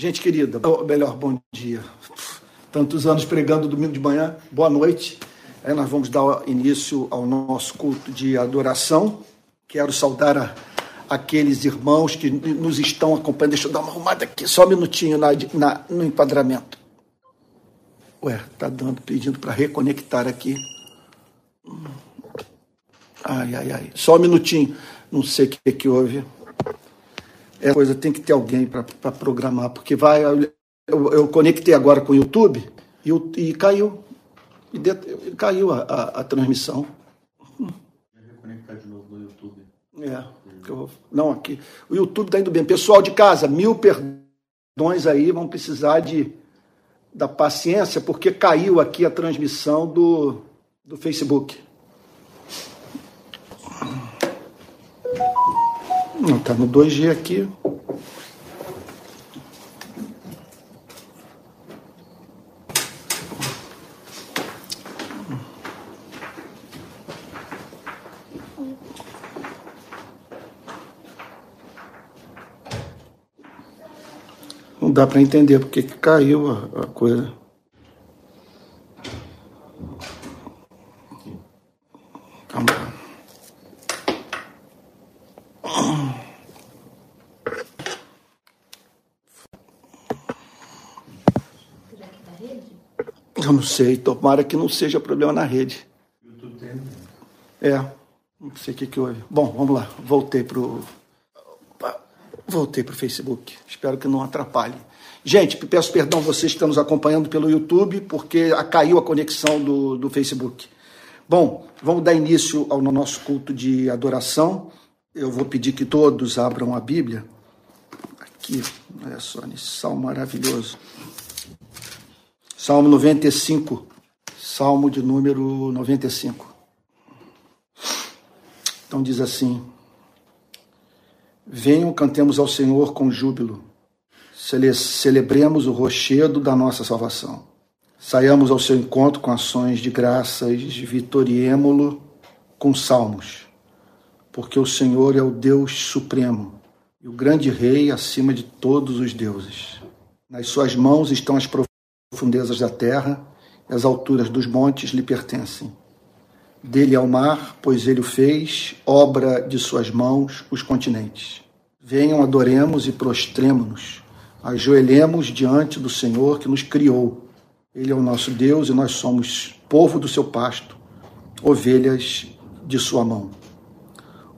Gente querida, ou melhor, bom dia. Tantos anos pregando domingo de manhã, boa noite. Aí nós vamos dar início ao nosso culto de adoração. Quero saudar a, aqueles irmãos que nos estão acompanhando. Deixa eu dar uma arrumada aqui, só um minutinho na, na no enquadramento. Ué, tá dando, pedindo para reconectar aqui. Ai, ai, ai. Só um minutinho. Não sei o que, que houve. Essa coisa tem que ter alguém para programar, porque vai. Eu, eu, conectei agora com o YouTube e, e caiu. E de, caiu a, a, a transmissão. Reconectar de novo no YouTube. É. Não, aqui. O YouTube está indo bem. Pessoal de casa, mil perdões aí, vão precisar de, da paciência, porque caiu aqui a transmissão do, do Facebook. Não, tá no 2G aqui. Não dá para entender porque que caiu a, a coisa. Eu não sei, tomara que não seja problema na rede. É, não sei o que, que houve. Bom, vamos lá, voltei pro. Voltei pro Facebook. Espero que não atrapalhe. Gente, peço perdão vocês que estão nos acompanhando pelo YouTube, porque caiu a conexão do, do Facebook. Bom, vamos dar início ao nosso culto de adoração. Eu vou pedir que todos abram a Bíblia. Aqui, olha só, nesse salmo maravilhoso. Salmo 95, Salmo de número 95. Então diz assim: Venham, cantemos ao Senhor com júbilo, Cele celebremos o rochedo da nossa salvação. Saiamos ao seu encontro com ações de graças, vitoriemo-lo com salmos, porque o Senhor é o Deus supremo e o grande Rei acima de todos os deuses. Nas suas mãos estão as profecias profundezas da terra, e as alturas dos montes lhe pertencem. Dele é o mar, pois ele o fez, obra de suas mãos, os continentes. Venham, adoremos e prostremo-nos, ajoelhemos diante do Senhor que nos criou. Ele é o nosso Deus e nós somos povo do seu pasto, ovelhas de sua mão.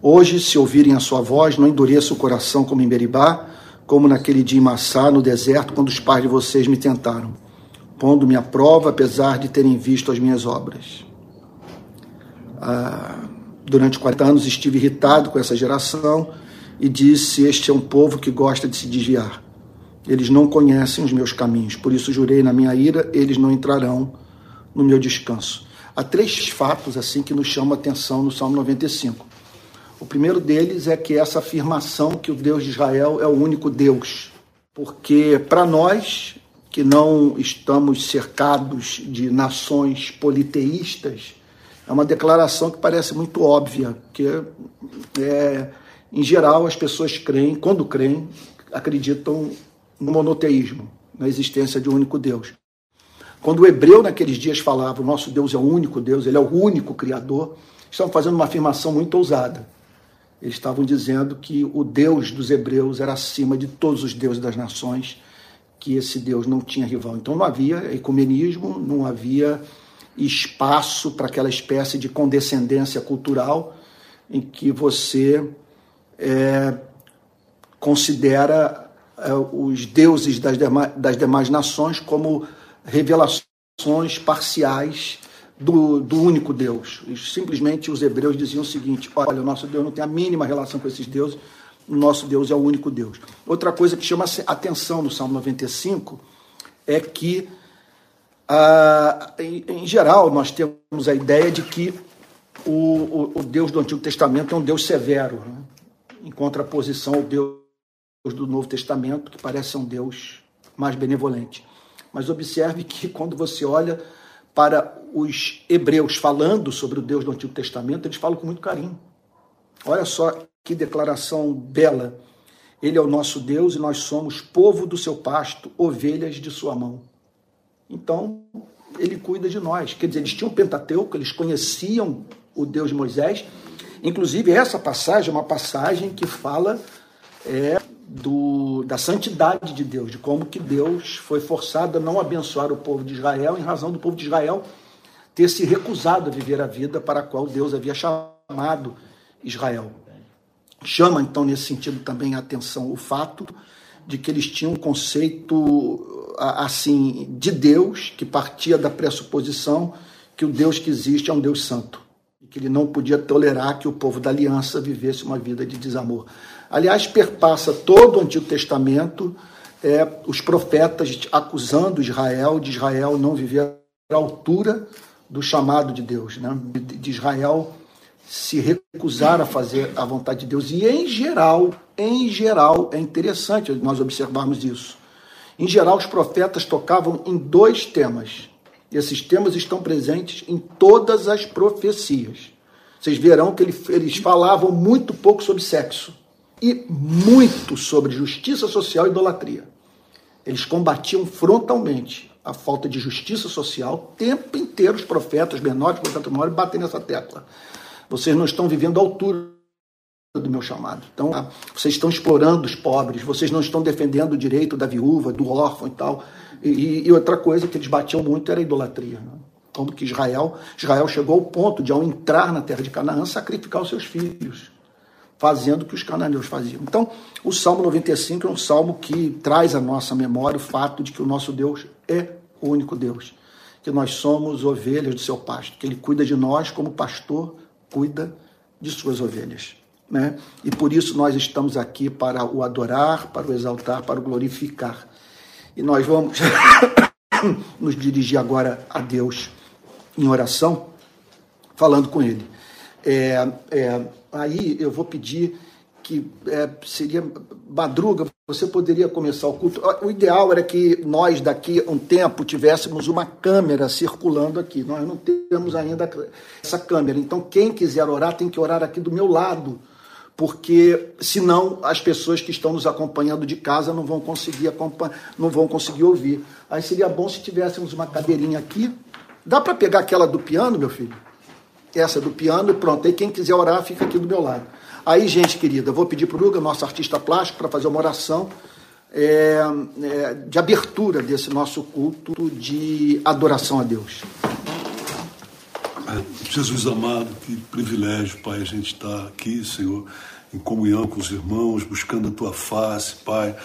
Hoje, se ouvirem a sua voz, não endureça o coração como em Beribá, como naquele dia em Massá, no deserto, quando os pais de vocês me tentaram pondo-me à prova, apesar de terem visto as minhas obras. Ah, durante 40 anos estive irritado com essa geração e disse: Este é um povo que gosta de se desviar. Eles não conhecem os meus caminhos, por isso jurei na minha ira: eles não entrarão no meu descanso. Há três fatos assim que nos chamam a atenção no Salmo 95. O primeiro deles é que essa afirmação que o Deus de Israel é o único Deus, porque para nós que não estamos cercados de nações politeístas, é uma declaração que parece muito óbvia, que é, em geral as pessoas creem, quando creem, acreditam no monoteísmo, na existência de um único Deus. Quando o hebreu naqueles dias falava, o nosso Deus é o único Deus, ele é o único Criador, estavam fazendo uma afirmação muito ousada. Eles estavam dizendo que o Deus dos hebreus era acima de todos os deuses das nações, que esse Deus não tinha rival. Então não havia ecumenismo, não havia espaço para aquela espécie de condescendência cultural em que você é, considera é, os deuses das demais, das demais nações como revelações parciais do, do único Deus. Simplesmente os hebreus diziam o seguinte: olha, o nosso Deus não tem a mínima relação com esses deuses, nosso Deus é o único Deus. Outra coisa que chama atenção no Salmo 95 é que, ah, em, em, geral, nós temos a ideia de que o, o, o, Deus do Antigo Testamento é um Deus severo, né? em contraposição ao Deus do Novo Testamento, que parece ser um Deus mais benevolente. Mas observe que quando você olha para os hebreus falando sobre o Deus do Antigo Testamento, eles falam com muito carinho. Olha só que declaração bela. Ele é o nosso Deus e nós somos povo do seu pasto, ovelhas de sua mão. Então, ele cuida de nós. Quer dizer, eles tinham o Pentateuco, eles conheciam o Deus de Moisés. Inclusive, essa passagem é uma passagem que fala é, do, da santidade de Deus, de como que Deus foi forçado a não abençoar o povo de Israel em razão do povo de Israel ter se recusado a viver a vida para a qual Deus havia chamado Israel. Chama, então, nesse sentido também a atenção o fato de que eles tinham um conceito assim de Deus que partia da pressuposição que o Deus que existe é um Deus santo e que ele não podia tolerar que o povo da aliança vivesse uma vida de desamor. Aliás, perpassa todo o Antigo Testamento é, os profetas acusando Israel de Israel não viver à altura do chamado de Deus, né? de Israel se recusar a fazer a vontade de Deus. E em geral, em geral, é interessante nós observarmos isso. Em geral, os profetas tocavam em dois temas. E esses temas estão presentes em todas as profecias. Vocês verão que eles falavam muito pouco sobre sexo e muito sobre justiça social e idolatria. Eles combatiam frontalmente a falta de justiça social, o tempo inteiro os profetas menores, profetas menores, batem nessa tecla. Vocês não estão vivendo a altura do meu chamado. Então, vocês estão explorando os pobres, vocês não estão defendendo o direito da viúva, do órfão e tal. E, e outra coisa que eles batiam muito era a idolatria. Né? Como que Israel, Israel chegou ao ponto de, ao entrar na terra de Canaã, sacrificar os seus filhos, fazendo o que os cananeus faziam. Então, o Salmo 95 é um salmo que traz à nossa memória o fato de que o nosso Deus é o único Deus, que nós somos ovelhas do seu pasto, que ele cuida de nós como pastor cuida de suas ovelhas. Né? E por isso nós estamos aqui para o adorar, para o exaltar, para o glorificar. E nós vamos nos dirigir agora a Deus em oração, falando com Ele. É, é, aí eu vou pedir que é, seria madruga, você poderia começar o culto. O ideal era que nós, daqui a um tempo, tivéssemos uma câmera circulando aqui. Nós não temos ainda essa câmera. Então, quem quiser orar, tem que orar aqui do meu lado, porque senão as pessoas que estão nos acompanhando de casa não vão conseguir não vão conseguir ouvir. Aí seria bom se tivéssemos uma cadeirinha aqui. Dá para pegar aquela do piano, meu filho? Essa do piano e pronto. Aí quem quiser orar, fica aqui do meu lado. Aí, gente querida, vou pedir para o nosso artista plástico, para fazer uma oração é, é, de abertura desse nosso culto de adoração a Deus. É, Jesus amado, que privilégio, Pai, a gente estar tá aqui, Senhor, em comunhão com os irmãos, buscando a Tua face, Pai.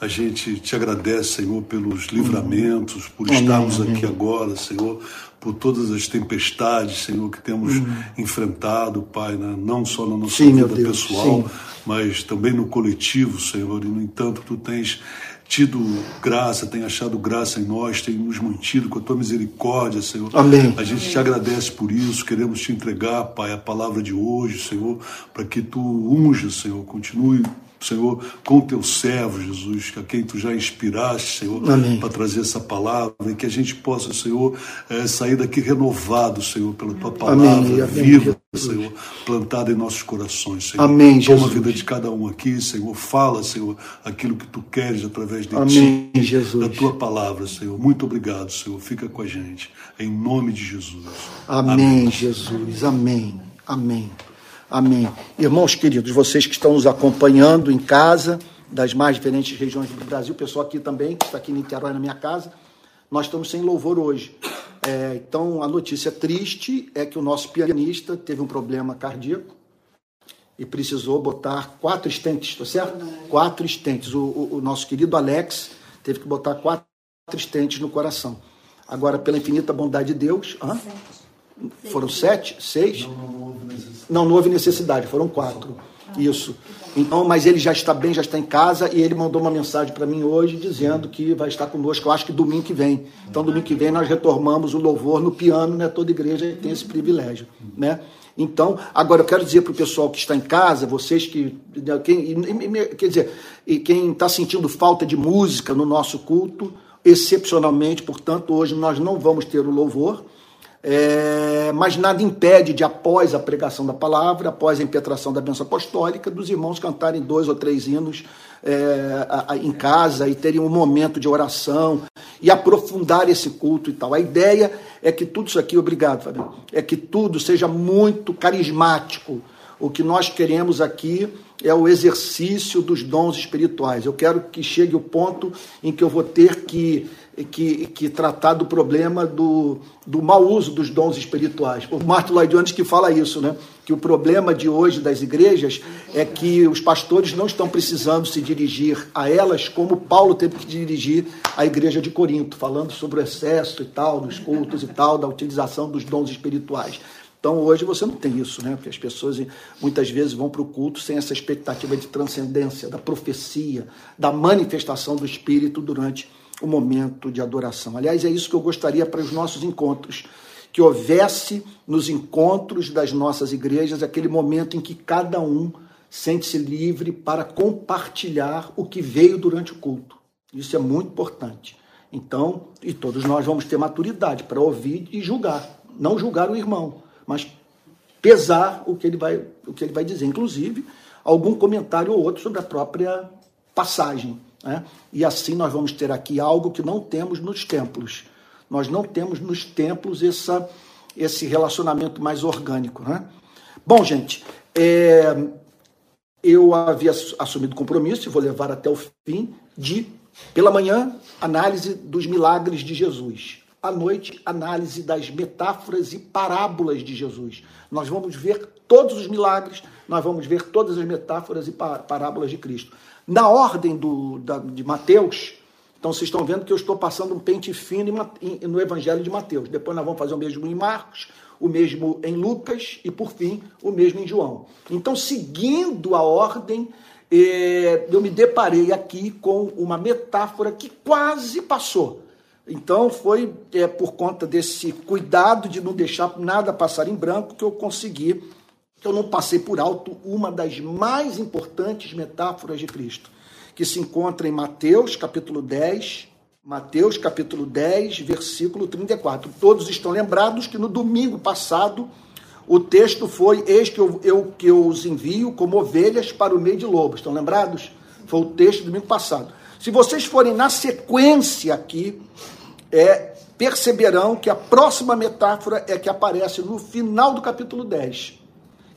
A gente te agradece, Senhor, pelos livramentos, por estarmos aqui agora, Senhor, por todas as tempestades, Senhor, que temos uhum. enfrentado, Pai, né? não só na nossa Sim, vida pessoal, Sim. mas também no coletivo, Senhor. E, no entanto, Tu tens tido graça, tem achado graça em nós, tem nos mantido com a tua misericórdia, Senhor. Amém. A gente te agradece por isso, queremos te entregar, Pai, a palavra de hoje, Senhor, para que tu unja, Senhor, continue Senhor, com teu servo, Jesus, a quem tu já inspiraste, Senhor, para trazer essa palavra e que a gente possa, Senhor, é, sair daqui renovado, Senhor, pela tua palavra Amém. viva, Senhor, plantada em nossos corações, Senhor. Amém, Jesus. Toma a vida de cada um aqui, Senhor. Fala, Senhor, aquilo que tu queres através de Amém, ti, Jesus. da tua palavra, Senhor. Muito obrigado, Senhor. Fica com a gente. Em nome de Jesus. Amém, Amém. Jesus. Amém. Amém. Amém. Irmãos queridos, vocês que estão nos acompanhando em casa, das mais diferentes regiões do Brasil, pessoal aqui também, que está aqui em Niterói na minha casa, nós estamos sem louvor hoje. É, então, a notícia triste é que o nosso pianista teve um problema cardíaco e precisou botar quatro estentes, está certo? Quatro estentes. O, o, o, nosso querido Alex teve que botar quatro estentes no coração. Agora, pela infinita bondade de Deus. Hã? Foram sete? Seis? Não, não houve necessidade, foram quatro. Isso. Então, mas ele já está bem, já está em casa e ele mandou uma mensagem para mim hoje dizendo que vai estar conosco, eu acho que domingo que vem. Então, domingo que vem nós retomamos o louvor no piano, né? Toda igreja tem esse privilégio, né? Então, agora eu quero dizer para o pessoal que está em casa, vocês que. Quem, quer dizer, quem está sentindo falta de música no nosso culto, excepcionalmente, portanto, hoje nós não vamos ter o louvor É, mas nada impede de, após a pregação da palavra, após a impetração da bênção apostólica, dos irmãos cantarem dois ou três hinos é, a, a, em casa e terem um momento de oração e aprofundar esse culto e tal. A ideia é que tudo isso aqui, obrigado, Fabio, é que tudo seja muito carismático. O que nós queremos aqui é o exercício dos dons espirituais. Eu quero que chegue o ponto em que eu vou ter que que, que tratar do problema do, do mau uso dos dons espirituais. O Martin Lloyd Jones que fala isso, né? que o problema de hoje das igrejas é que os pastores não estão precisando se dirigir a elas como Paulo teve que dirigir à igreja de Corinto, falando sobre o excesso e tal, dos cultos e tal, da utilização dos dons espirituais. Então hoje você não tem isso, né? Porque as pessoas muitas vezes vão para o culto sem essa expectativa de transcendência, da profecia, da manifestação do Espírito durante o momento de adoração. Aliás, é isso que eu gostaria para os nossos encontros, que houvesse nos encontros das nossas igrejas aquele momento em que cada um sente-se livre para compartilhar o que veio durante o culto. Isso é muito importante. Então, e todos nós vamos ter maturidade para ouvir e julgar, não julgar o irmão, mas pesar o que ele vai, o que ele vai dizer, inclusive algum comentário ou outro sobre a própria passagem. Né? E assim nós vamos ter aqui algo que não temos nos templos. Nós não temos nos templos essa, esse relacionamento mais orgânico. Né? Bom, gente, é, eu havia assumido compromisso, e vou levar até o fim, de, pela manhã, análise dos milagres de Jesus. À noite, análise das metáforas e parábolas de Jesus. Nós vamos ver todos os milagres, nós vamos ver todas as metáforas e parábolas de Cristo. Na ordem do, da, de Mateus, então vocês estão vendo que eu estou passando um pente fino no Evangelho de Mateus. Depois nós vamos fazer o mesmo em Marcos, o mesmo em Lucas e, por fim, o mesmo em João. Então, seguindo a ordem, eh, eu me deparei aqui com uma metáfora que quase passou. Então, foi é, por conta desse cuidado de não deixar nada passar em branco que eu consegui eu não passei por alto uma das mais importantes metáforas de Cristo, que se encontra em Mateus, capítulo 10, Mateus, capítulo 10, versículo 34. Todos estão lembrados que no domingo passado o texto foi: Eis que eu, eu, que eu os envio como ovelhas para o meio de lobos. Estão lembrados? Foi o texto do domingo passado. Se vocês forem na sequência aqui, é, perceberão que a próxima metáfora é que aparece no final do capítulo 10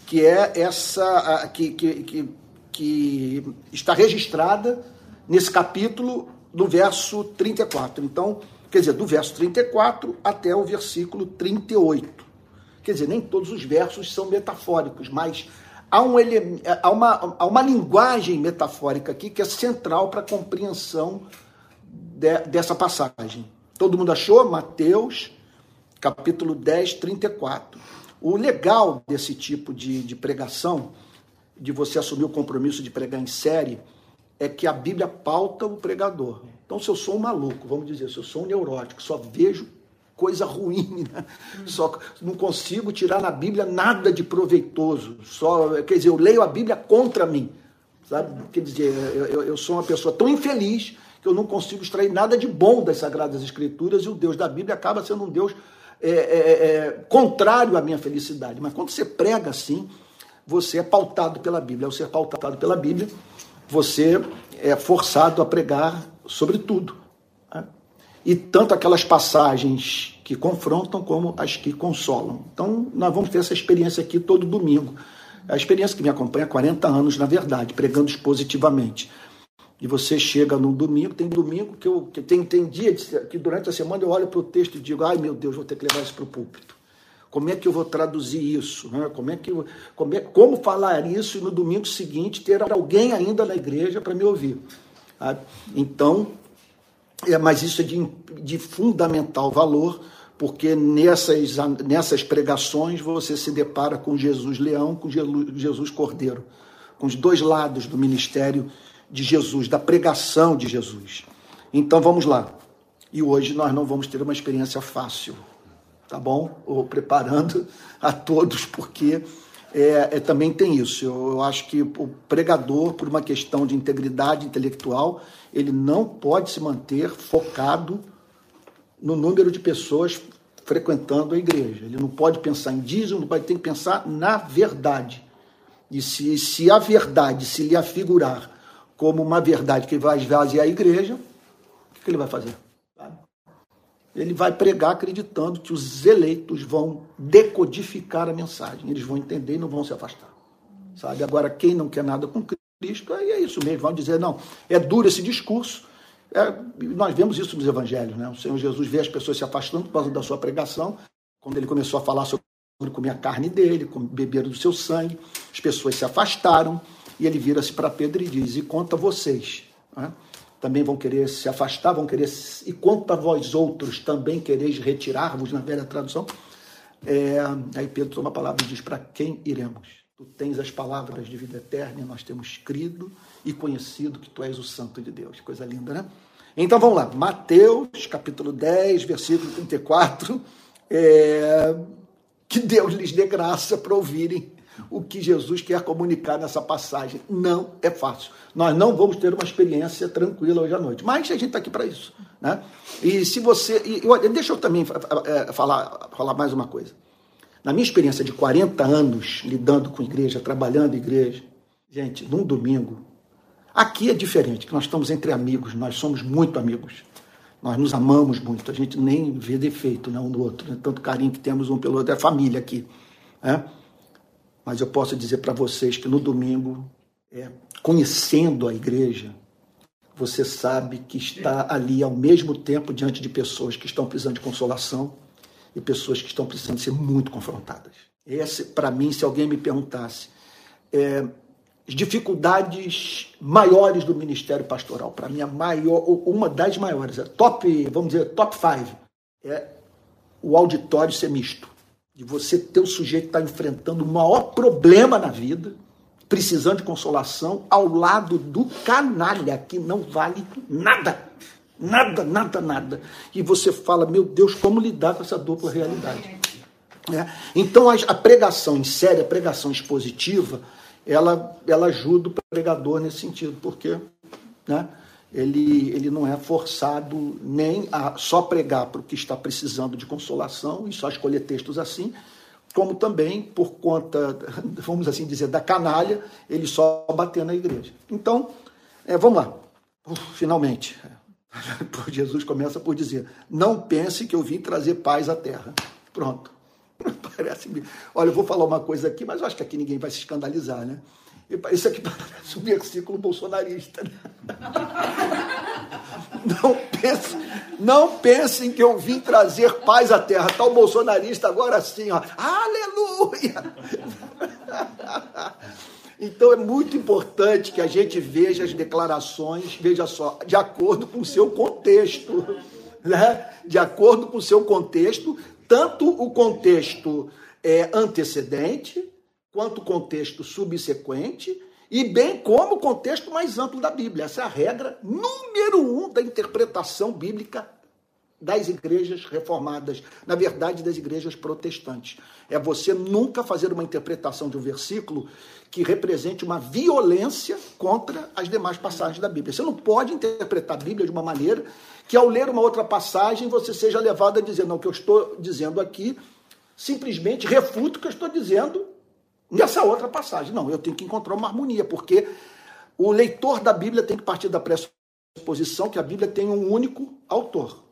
que é essa que, que, que, que está registrada nesse capítulo do verso 34. Então, quer dizer, do verso 34 até o versículo 38. Quer dizer, nem todos os versos são metafóricos, mas há, um, há, uma, há uma linguagem metafórica aqui que é central para a compreensão de, dessa passagem. Todo mundo achou? Mateus, capítulo 10, 34. O legal desse tipo de, de pregação, de você assumir o compromisso de pregar em série, é que a Bíblia pauta o pregador. Então, se eu sou um maluco, vamos dizer, se eu sou um neurótico, só vejo coisa ruim, né? só não consigo tirar na Bíblia nada de proveitoso. Só, quer dizer, eu leio a Bíblia contra mim, sabe? Quer dizer, eu, eu sou uma pessoa tão infeliz que eu não consigo extrair nada de bom das Sagradas Escrituras e o Deus da Bíblia acaba sendo um Deus é, é, é, contrário à minha felicidade. Mas quando você prega assim, você é pautado pela Bíblia. Ao ser pautado pela Bíblia, você é forçado a pregar sobre tudo. Né? E tanto aquelas passagens que confrontam como as que consolam. Então, nós vamos ter essa experiência aqui todo domingo. É a experiência que me acompanha há 40 anos, na verdade, pregando positivamente e você chega no domingo, tem domingo que eu que tem, tem dia de, que durante a semana eu olho para o texto e digo, ai meu Deus, vou ter que levar isso para o púlpito. Como é que eu vou traduzir isso? Né? Como, é que eu, como, é, como falar isso e no domingo seguinte ter alguém ainda na igreja para me ouvir? Então, é, mas isso é de, de fundamental valor, porque nessas, nessas pregações você se depara com Jesus leão, com Jesus cordeiro, com os dois lados do ministério de Jesus, da pregação de Jesus. Então vamos lá. E hoje nós não vamos ter uma experiência fácil, tá bom? Ou preparando a todos, porque é, é, também tem isso. Eu, eu, acho que o pregador, por uma questão de integridade intelectual, ele não pode se manter focado no número de pessoas frequentando a igreja. Ele não pode pensar em dízimo, não pode que pensar na verdade. E se, se a verdade se lhe afigurar como uma verdade que vai esvaziar a igreja, o que, ele vai fazer? Ele vai pregar acreditando que os eleitos vão decodificar a mensagem, eles vão entender e não vão se afastar. Sabe? Agora, quem não quer nada com Cristo, aí é isso mesmo, vão dizer, não, é duro esse discurso, é, nós vemos isso nos evangelhos, né? O Senhor Jesus vê as pessoas se afastando por causa da sua pregação. Quando ele começou a falar sobre comer a carne dele, beber do seu sangue, as pessoas se afastaram e ele vira-se para Pedro e diz: E quanto a vocês? Né? Também vão querer se afastar, vão querer. E quanto a vós outros também quereis retirar-vos, na velha tradução? É, aí Pedro toma a palavra e diz: Para quem iremos? Tu tens as palavras de vida eterna, e nós temos crido e conhecido que tu és o Santo de Deus. Coisa linda, né? Então vamos lá, Mateus, capítulo 10, versículo 34. É, que Deus lhes dê graça para ouvirem o que Jesus quer comunicar nessa passagem. Não é fácil. Nós não vamos ter uma experiência tranquila hoje à noite, mas a gente está aqui para isso. Né? E se você. E, deixa eu também é, falar, falar mais uma coisa. Na minha experiência de 40 anos lidando com igreja, trabalhando igreja, gente, num domingo, aqui é diferente, que nós estamos entre amigos, nós somos muito amigos. Nós nos amamos muito, a gente nem vê defeito né, um do outro, né? tanto carinho que temos um pelo outro, é família aqui. Né? Mas eu posso dizer para vocês que no domingo, é, conhecendo a igreja, você sabe que está ali ao mesmo tempo diante de pessoas que estão precisando de consolação e pessoas que estão precisando ser muito confrontadas. Esse, para mim, se alguém me perguntasse, é, as dificuldades maiores do ministério pastoral, para mim, a maior, uma das maiores, é top, vamos dizer, top five, é o auditório ser misto. De você ter o sujeito estar tá enfrentando o maior problema na vida, precisando de consolação, ao lado do canalha, que não vale nada. Nada, nada, nada. E você fala, meu Deus, como lidar com essa dupla realidade? É. Então, a, pregação em série, a pregação expositiva, ela, ela ajuda o pregador nesse sentido, porque né, ele, ele não é forçado nem a só pregar para o que está precisando de consolação e só escolher textos assim, como também por conta, vamos assim dizer, da canalha, ele só bater na igreja. Então, é, vamos lá. Uf, finalmente, Jesus começa por dizer: Não pense que eu vim trazer paz à terra. Pronto. Parece. Olha, eu vou falar uma coisa aqui, mas eu acho que aqui ninguém vai se escandalizar, né? Isso aqui parece um versículo bolsonarista. Né? Não pense, não pensem que eu vim trazer paz à terra. Está o bolsonarista agora sim, ó. Aleluia! Então é muito importante que a gente veja as declarações, veja só, de acordo com o seu contexto. Né? De acordo com o seu contexto, tanto o contexto é, antecedente, quanto o contexto subsequente, e bem como o contexto mais amplo da Bíblia. Essa é a regra número um da interpretação bíblica das igrejas reformadas, na verdade, das igrejas protestantes. É você nunca fazer uma interpretação de um versículo que represente uma violência contra as demais passagens da Bíblia. Você não pode interpretar a Bíblia de uma maneira que, ao ler uma outra passagem, você seja levado a dizer: não, o que eu estou dizendo aqui simplesmente refuta o que eu estou dizendo nessa outra passagem. Não, eu tenho que encontrar uma harmonia, porque o leitor da Bíblia tem que partir da pressuposição que a Bíblia tem um único autor.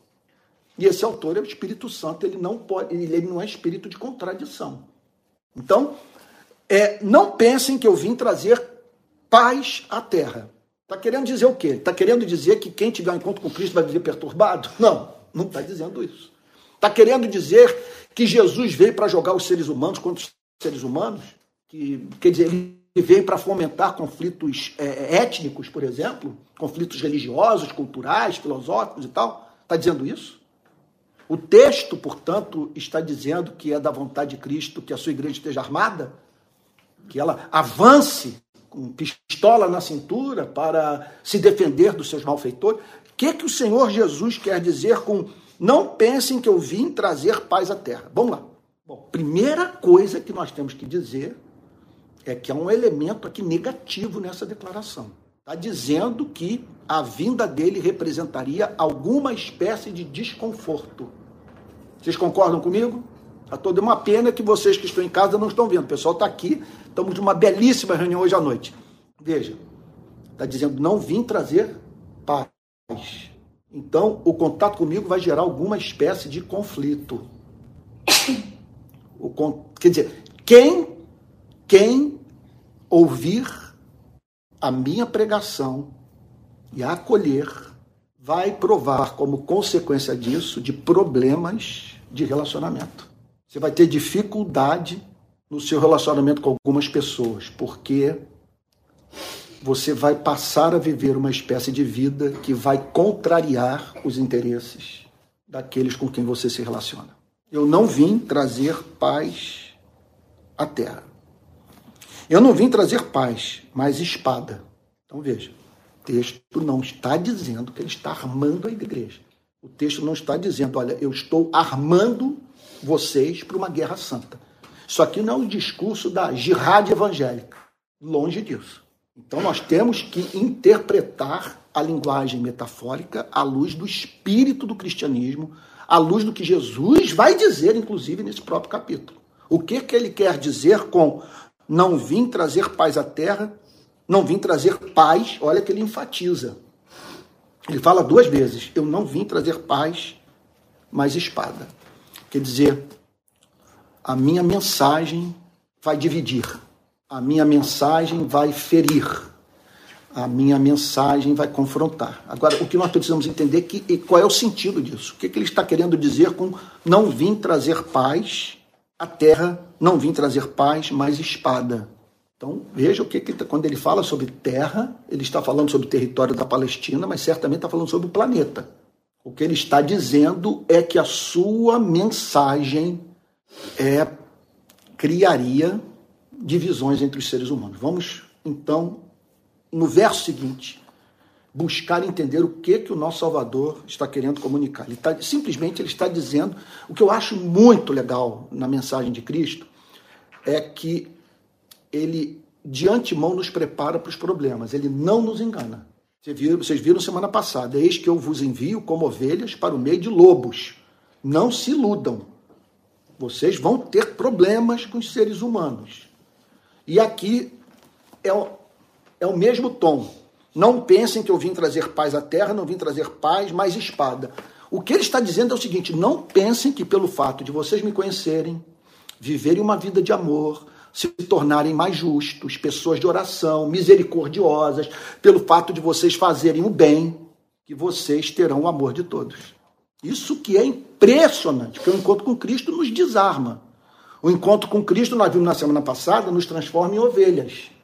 E esse autor é o Espírito Santo, ele não pode, ele não é espírito de contradição. Então, é, não pensem que eu vim trazer paz à terra. Está querendo dizer o quê? Está querendo dizer que quem tiver um encontro com Cristo vai viver perturbado? Não, não está dizendo isso. Está querendo dizer que Jesus veio para jogar os seres humanos contra os seres humanos? Que, quer dizer, ele veio para fomentar conflitos é, étnicos, por exemplo, conflitos religiosos, culturais, filosóficos e tal? Está dizendo isso? O texto, portanto, está dizendo que é da vontade de Cristo que a sua igreja esteja armada? que ela avance com pistola na cintura para se defender dos seus malfeitores. O que, que o Senhor Jesus quer dizer com não pensem que eu vim trazer paz à terra? Vamos lá. Bom, primeira coisa que nós temos que dizer é que há um elemento aqui negativo nessa declaração. Está dizendo que a vinda dele representaria alguma espécie de desconforto. Vocês concordam comigo? A toda uma pena que vocês que estão em casa não estão vendo. O pessoal está aqui, estamos de uma belíssima reunião hoje à noite. Veja, está dizendo, não vim trazer paz. Então, o contato comigo vai gerar alguma espécie de conflito. O, quer dizer, quem, quem ouvir a minha pregação e a acolher vai provar como consequência disso de problemas de relacionamento. Você vai ter dificuldade no seu relacionamento com algumas pessoas, porque você vai passar a viver uma espécie de vida que vai contrariar os interesses daqueles com quem você se relaciona. Eu não vim trazer paz à terra. Eu não vim trazer paz, mas espada. Então veja, o texto não está dizendo que ele está armando a igreja. O texto não está dizendo, olha, eu estou armando vocês para uma guerra santa. Isso aqui não é um discurso da jihad evangélica. Longe disso. Então nós temos que interpretar a linguagem metafórica à luz do espírito do cristianismo, à luz do que Jesus vai dizer, inclusive, nesse próprio capítulo. O que, que ele quer dizer com não vim trazer paz à terra, não vim trazer paz, olha que ele enfatiza. Ele fala duas vezes: eu não vim trazer paz, mas espada. Quer dizer, a minha mensagem vai dividir, a minha mensagem vai ferir, a minha mensagem vai confrontar. Agora, o que nós precisamos entender é que qual é o sentido disso? O que, que ele está querendo dizer com não vim trazer paz à terra, não vim trazer paz, mas espada. Então, veja o que, que tá, quando ele fala sobre terra, ele está falando sobre o território da Palestina, mas certamente está falando sobre o planeta. O que ele está dizendo é que a sua mensagem é criaria divisões entre os seres humanos. Vamos então no verso seguinte, buscar entender o que que o nosso Salvador está querendo comunicar. Ele tá, simplesmente ele está dizendo o que eu acho muito legal na mensagem de Cristo é que ele de antemão nos prepara para os problemas. Ele não nos engana. Vocês viram semana passada: eis que eu vos envio como ovelhas para o meio de lobos. Não se iludam. Vocês vão ter problemas com os seres humanos. E aqui é é o mesmo tom. Não pensem que eu vim trazer paz à terra, não vim trazer paz, mas espada. O que ele está dizendo é o seguinte: não pensem que pelo fato de vocês me conhecerem, viverem uma vida de amor, se tornarem mais justos, pessoas de oração, misericordiosas, pelo fato de vocês fazerem o bem, que vocês terão o amor de todos. Isso que é impressionante, porque o encontro com Cristo nos desarma. O encontro com Cristo, nós vimos na semana passada, nos transforma em ovelhas.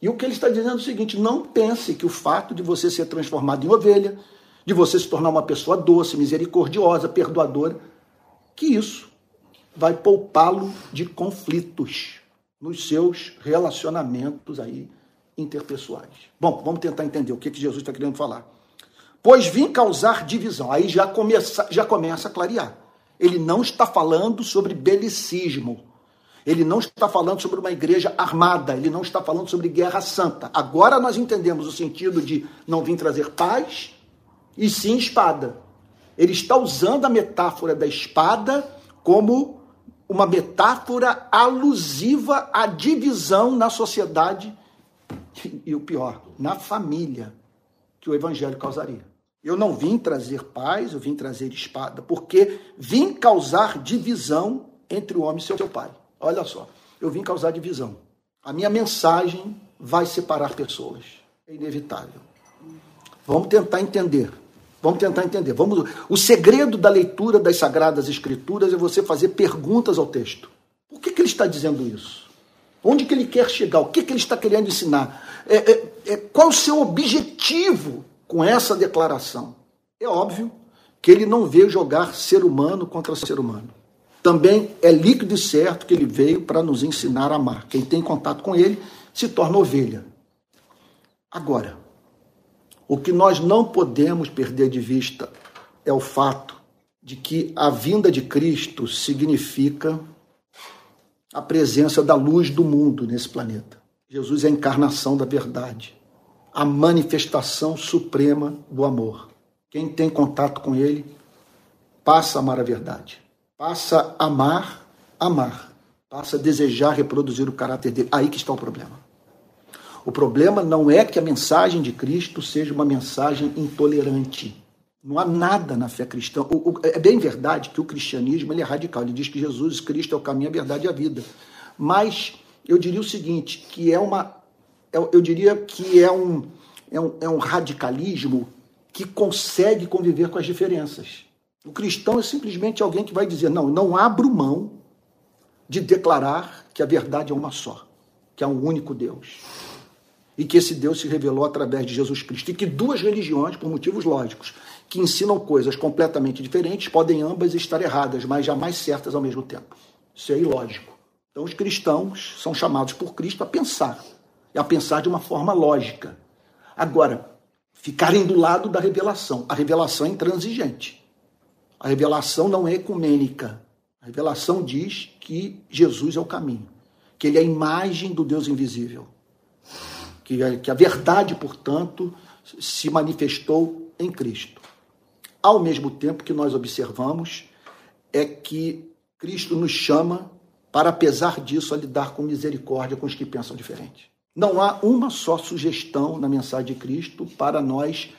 E o que ele está dizendo é o seguinte: não pense que o fato de você ser transformado em ovelha, de você se tornar uma pessoa doce, misericordiosa, perdoadora, que isso vai poupá-lo de conflitos nos seus relacionamentos aí interpessoais. Bom, vamos tentar entender o que, que Jesus está querendo falar. Pois vim causar divisão. Aí já começa, já começa a clarear. Ele não está falando sobre belicismo. Ele não está falando sobre uma igreja armada, ele não está falando sobre guerra santa. Agora nós entendemos o sentido de não vir trazer paz e sim espada. Ele está usando a metáfora da espada como uma metáfora alusiva à divisão na sociedade e o pior, na família que o evangelho causaria. Eu não vim trazer paz, eu vim trazer espada, porque vim causar divisão entre o homem e seu pai. Olha só, eu vim causar divisão. A minha mensagem vai separar pessoas. É inevitável. Vamos tentar entender. Vamos tentar entender. Vamos. O segredo da leitura das Sagradas Escrituras é você fazer perguntas ao texto. Por que, que ele está dizendo isso? Onde que ele quer chegar? O que, que ele está querendo ensinar? É, é, é, qual o seu objetivo com essa declaração? É óbvio que ele não veio jogar ser humano contra ser humano também é líquido e certo que ele veio para nos ensinar a amar. Quem tem contato com ele se torna ovelha. Agora, o que nós não podemos perder de vista é o fato de que a vinda de Cristo significa a presença da luz do mundo nesse planeta. Jesus é a encarnação da verdade, a manifestação suprema do amor. Quem tem contato com ele passa a amar a verdade. Passa a amar, amar, passa a desejar reproduzir o caráter dele. Aí que está o problema. O problema não é que a mensagem de Cristo seja uma mensagem intolerante. Não há nada na fé cristã. O, o, é bem verdade que o cristianismo ele é radical. Ele diz que Jesus Cristo é o caminho, a verdade e a vida. Mas eu diria o seguinte, que é uma, eu, eu diria que é um, é um, é um radicalismo que consegue conviver com as diferenças. O cristão é simplesmente alguém que vai dizer: não, não abro mão de declarar que a verdade é uma só, que há um único Deus. E que esse Deus se revelou através de Jesus Cristo. E que duas religiões, por motivos lógicos, que ensinam coisas completamente diferentes, podem ambas estar erradas, mas jamais certas ao mesmo tempo. Isso é ilógico. Então, os cristãos são chamados por Cristo a pensar, e a pensar de uma forma lógica. Agora, ficarem do lado da revelação. A revelação é intransigente. A revelação não é ecumênica. A revelação diz que Jesus é o caminho, que ele é a imagem do Deus invisível, que a, que a verdade, portanto, se manifestou em Cristo. Ao mesmo tempo que nós observamos é que Cristo nos chama para, apesar disso, a lidar com misericórdia com os que pensam diferente. Não há uma só sugestão na mensagem de Cristo para nós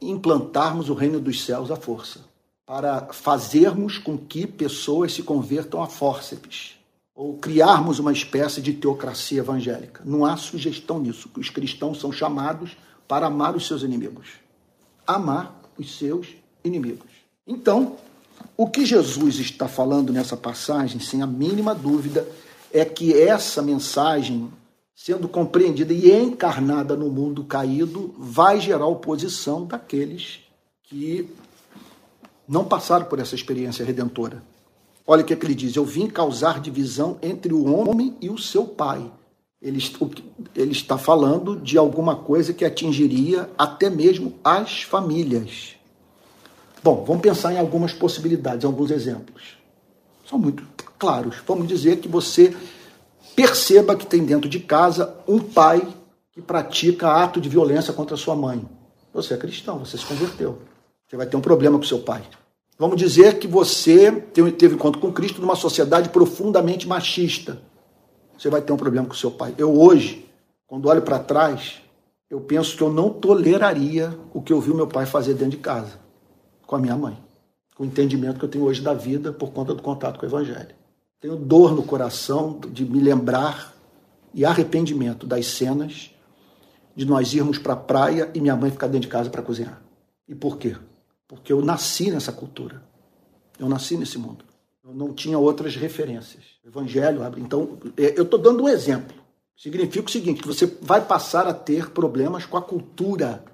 implantarmos o reino dos céus à força, para fazermos com que pessoas se convertam a fórceps, ou criarmos uma espécie de teocracia evangélica. Não há sugestão nisso. Os cristãos são chamados para amar os seus inimigos. Amar os seus inimigos. Então, o que Jesus está falando nessa passagem, sem a mínima dúvida, é que essa mensagem, sendo compreendida e encarnada no mundo caído, vai gerar oposição daqueles que não passaram por essa experiência redentora. Olha o que, é que ele diz: Eu vim causar divisão entre o homem e o seu pai. Ele, ele está falando de alguma coisa que atingiria até mesmo as famílias. Bom, vamos pensar em algumas possibilidades, alguns exemplos. São muito claros. Vamos dizer que você perceba que tem dentro de casa um pai que pratica ato de violência contra sua mãe. Você é cristão, você se converteu. Você vai ter um problema com seu pai. Vamos dizer que você teve encontro com Cristo numa sociedade profundamente machista. Você vai ter um problema com seu pai. Eu hoje, quando olho para trás, eu penso que eu não toleraria o que eu vi meu pai fazer dentro de casa com a minha mãe, com o entendimento que eu tenho hoje da vida por conta do contato com o Evangelho. Tenho dor no coração de me lembrar e arrependimento das cenas de nós irmos para a praia e minha mãe ficar dentro de casa para cozinhar. E por quê? Porque eu nasci nessa cultura. Eu nasci nesse mundo. Eu não tinha outras referências. O Evangelho abre. Então, é, eu estou dando um exemplo. Significa o seguinte: que você vai passar a ter problemas com a cultura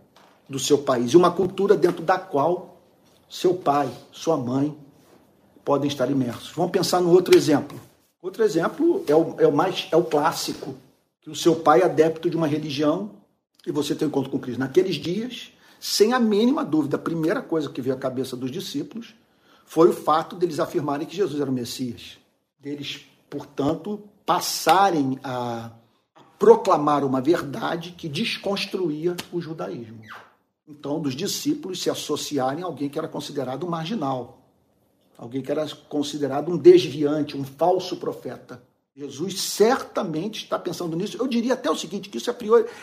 do seu país. E uma cultura dentro da qual seu pai, sua mãe podem estar imersos. Vamos pensar no outro exemplo. Outro exemplo é o, é o mais é o clássico, que o seu pai é adepto de uma religião e você tem um encontro com Cristo. Naqueles dias, sem a mínima dúvida, a primeira coisa que veio à cabeça dos discípulos foi o fato deles afirmarem que Jesus era o Messias. Deles, portanto, passarem a proclamar uma verdade que desconstruía o judaísmo então, dos discípulos se associarem a alguém que era considerado um marginal, alguém que era considerado um desviante, um falso profeta. Jesus certamente está pensando nisso. Eu diria até o seguinte, que isso é,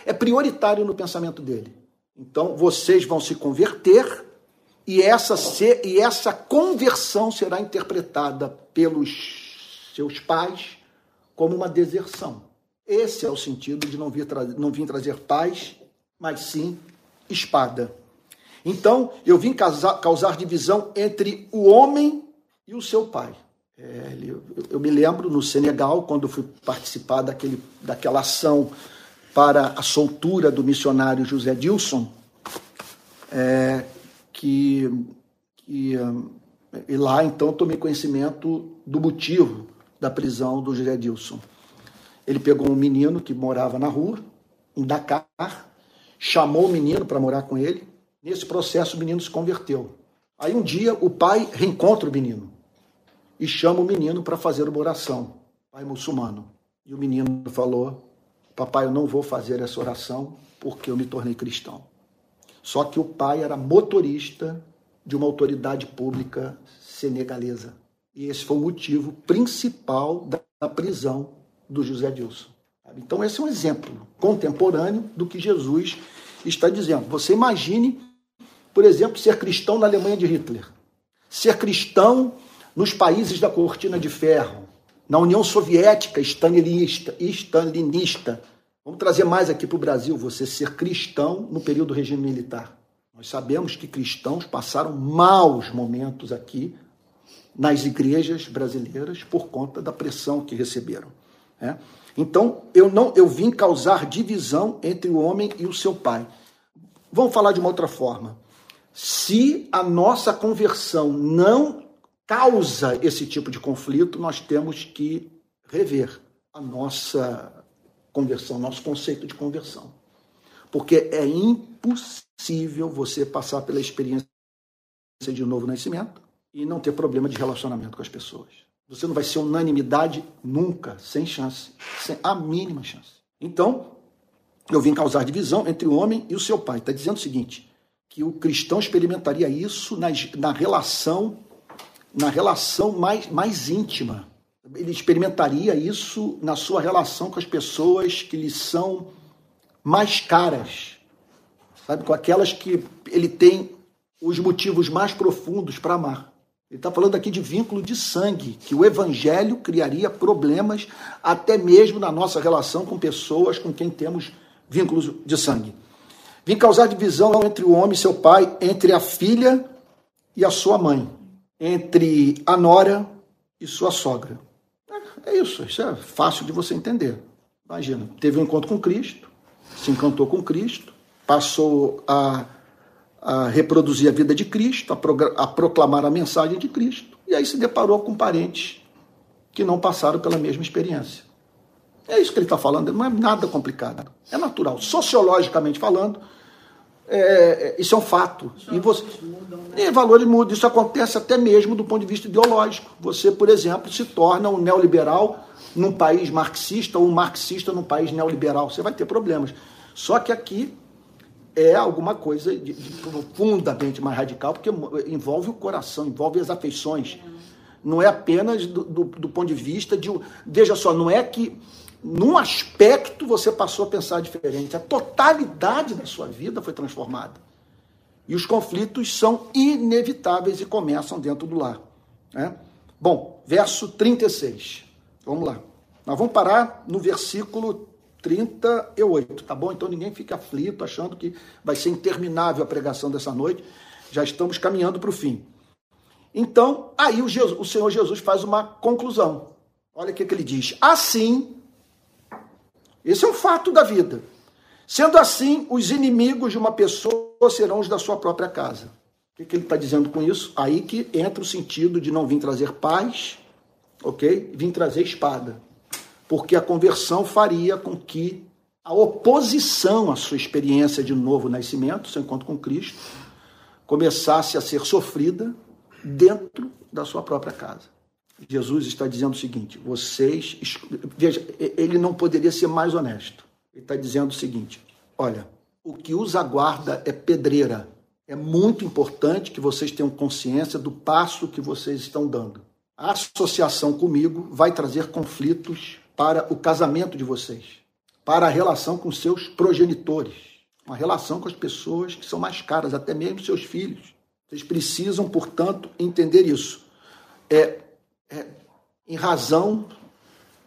é prioritário no pensamento dele. Então, vocês vão se converter e essa, e essa conversão será interpretada pelos seus pais como uma deserção. Esse é o sentido de não vir, não vir trazer paz, mas sim espada. Então, eu vim causar, causar divisão entre o homem e o seu pai. É, eu, eu, me lembro no Senegal, quando fui participar daquele, daquela ação para a soltura do missionário José Dilson, é, que, que e lá então tomei conhecimento do motivo da prisão do José Dilson. Ele pegou um menino que morava na rua, em Dakar, chamou o menino para morar com ele. Nesse processo, o menino se converteu. Aí um dia o pai reencontra o menino e chama o menino para fazer uma oração, pai muçulmano. E o menino falou: Papai, eu não vou fazer essa oração porque eu me tornei cristão. Só que o pai era motorista de uma autoridade pública senegalesa. E esse foi o motivo principal da prisão do José Dilson. Então, esse é um exemplo contemporâneo do que Jesus está dizendo. Você imagine, por exemplo, ser cristão na Alemanha de Hitler, ser cristão nos países da cortina de ferro, na União Soviética stalinista, stalinista. Vamos trazer mais aqui para o Brasil, você ser cristão no período do regime militar. Nós sabemos que cristãos passaram maus momentos aqui nas igrejas brasileiras por conta da pressão que receberam. Né? Então, eu não, eu vim causar divisão entre o homem e o seu pai. Vamos falar de uma outra forma. Se a nossa conversão não causa esse tipo de conflito, nós temos que rever a nossa conversão, nosso conceito de conversão. Porque é impossível você passar pela experiência de novo nascimento e não ter problema de relacionamento com as pessoas. Você não vai ser unanimidade nunca, sem chance, sem a mínima chance. Então, eu vim causar divisão entre o homem e o seu pai. Está dizendo o seguinte: que o cristão experimentaria isso na, na relação, na relação mais, mais íntima. Ele experimentaria isso na sua relação com as pessoas que lhe são mais caras, sabe, com aquelas que ele tem os motivos mais profundos para amar. Ele está falando aqui de vínculo de sangue, que o evangelho criaria problemas até mesmo na nossa relação com pessoas com quem temos vínculos de sangue. Vim causar divisão entre o homem e seu pai, entre a filha e a sua mãe, entre a nora e sua sogra. É isso, isso é fácil de você entender. Imagina, teve um encontro com Cristo, se encantou com Cristo, passou a a reproduzir a vida de Cristo, a, a proclamar a mensagem de Cristo, e aí se deparou com parentes que não passaram pela mesma experiência. É isso que ele está falando, não é nada complicado, é natural. Sociologicamente falando, é, é isso é um fato. e, você, mudam, né? e valores mudam. Isso acontece até mesmo do ponto de vista ideológico. Você, por exemplo, se torna um neoliberal num país marxista ou um marxista num país neoliberal. Você vai ter problemas. Só que aqui é alguma coisa de, de profundamente mais radical, porque envolve o coração, envolve as afeições. Não é apenas do, do, do ponto de vista de. Veja só, não é que num aspecto você passou a pensar diferente, a totalidade da sua vida foi transformada. E os conflitos são inevitáveis e começam dentro do lar. Né? Bom, verso 36. Vamos lá. Nós vamos parar no versículo 38, tá bom? Então ninguém fica aflito achando que vai ser interminável a pregação dessa noite. Já estamos caminhando para o fim. Então, aí o, Jesus, o, Senhor Jesus faz uma conclusão. Olha o que, que ele diz. Assim, esse é um fato da vida. Sendo assim, os inimigos de uma pessoa serão os da sua própria casa. O que, ele está dizendo com isso? Aí que entra o sentido de não vir trazer paz, ok? Vim trazer espada porque a conversão faria com que a oposição à sua experiência de novo nascimento, seu encontro com Cristo, começasse a ser sofrida dentro da sua própria casa. Jesus está dizendo o seguinte: vocês. Veja, ele não poderia ser mais honesto. Ele está dizendo o seguinte: olha, o que os aguarda é pedreira. É muito importante que vocês tenham consciência do passo que vocês estão dando. A associação comigo vai trazer conflitos para o casamento de vocês, para a relação com seus progenitores, uma relação com as pessoas que são mais caras, até mesmo seus filhos. Vocês precisam, portanto, entender isso. É, é em razão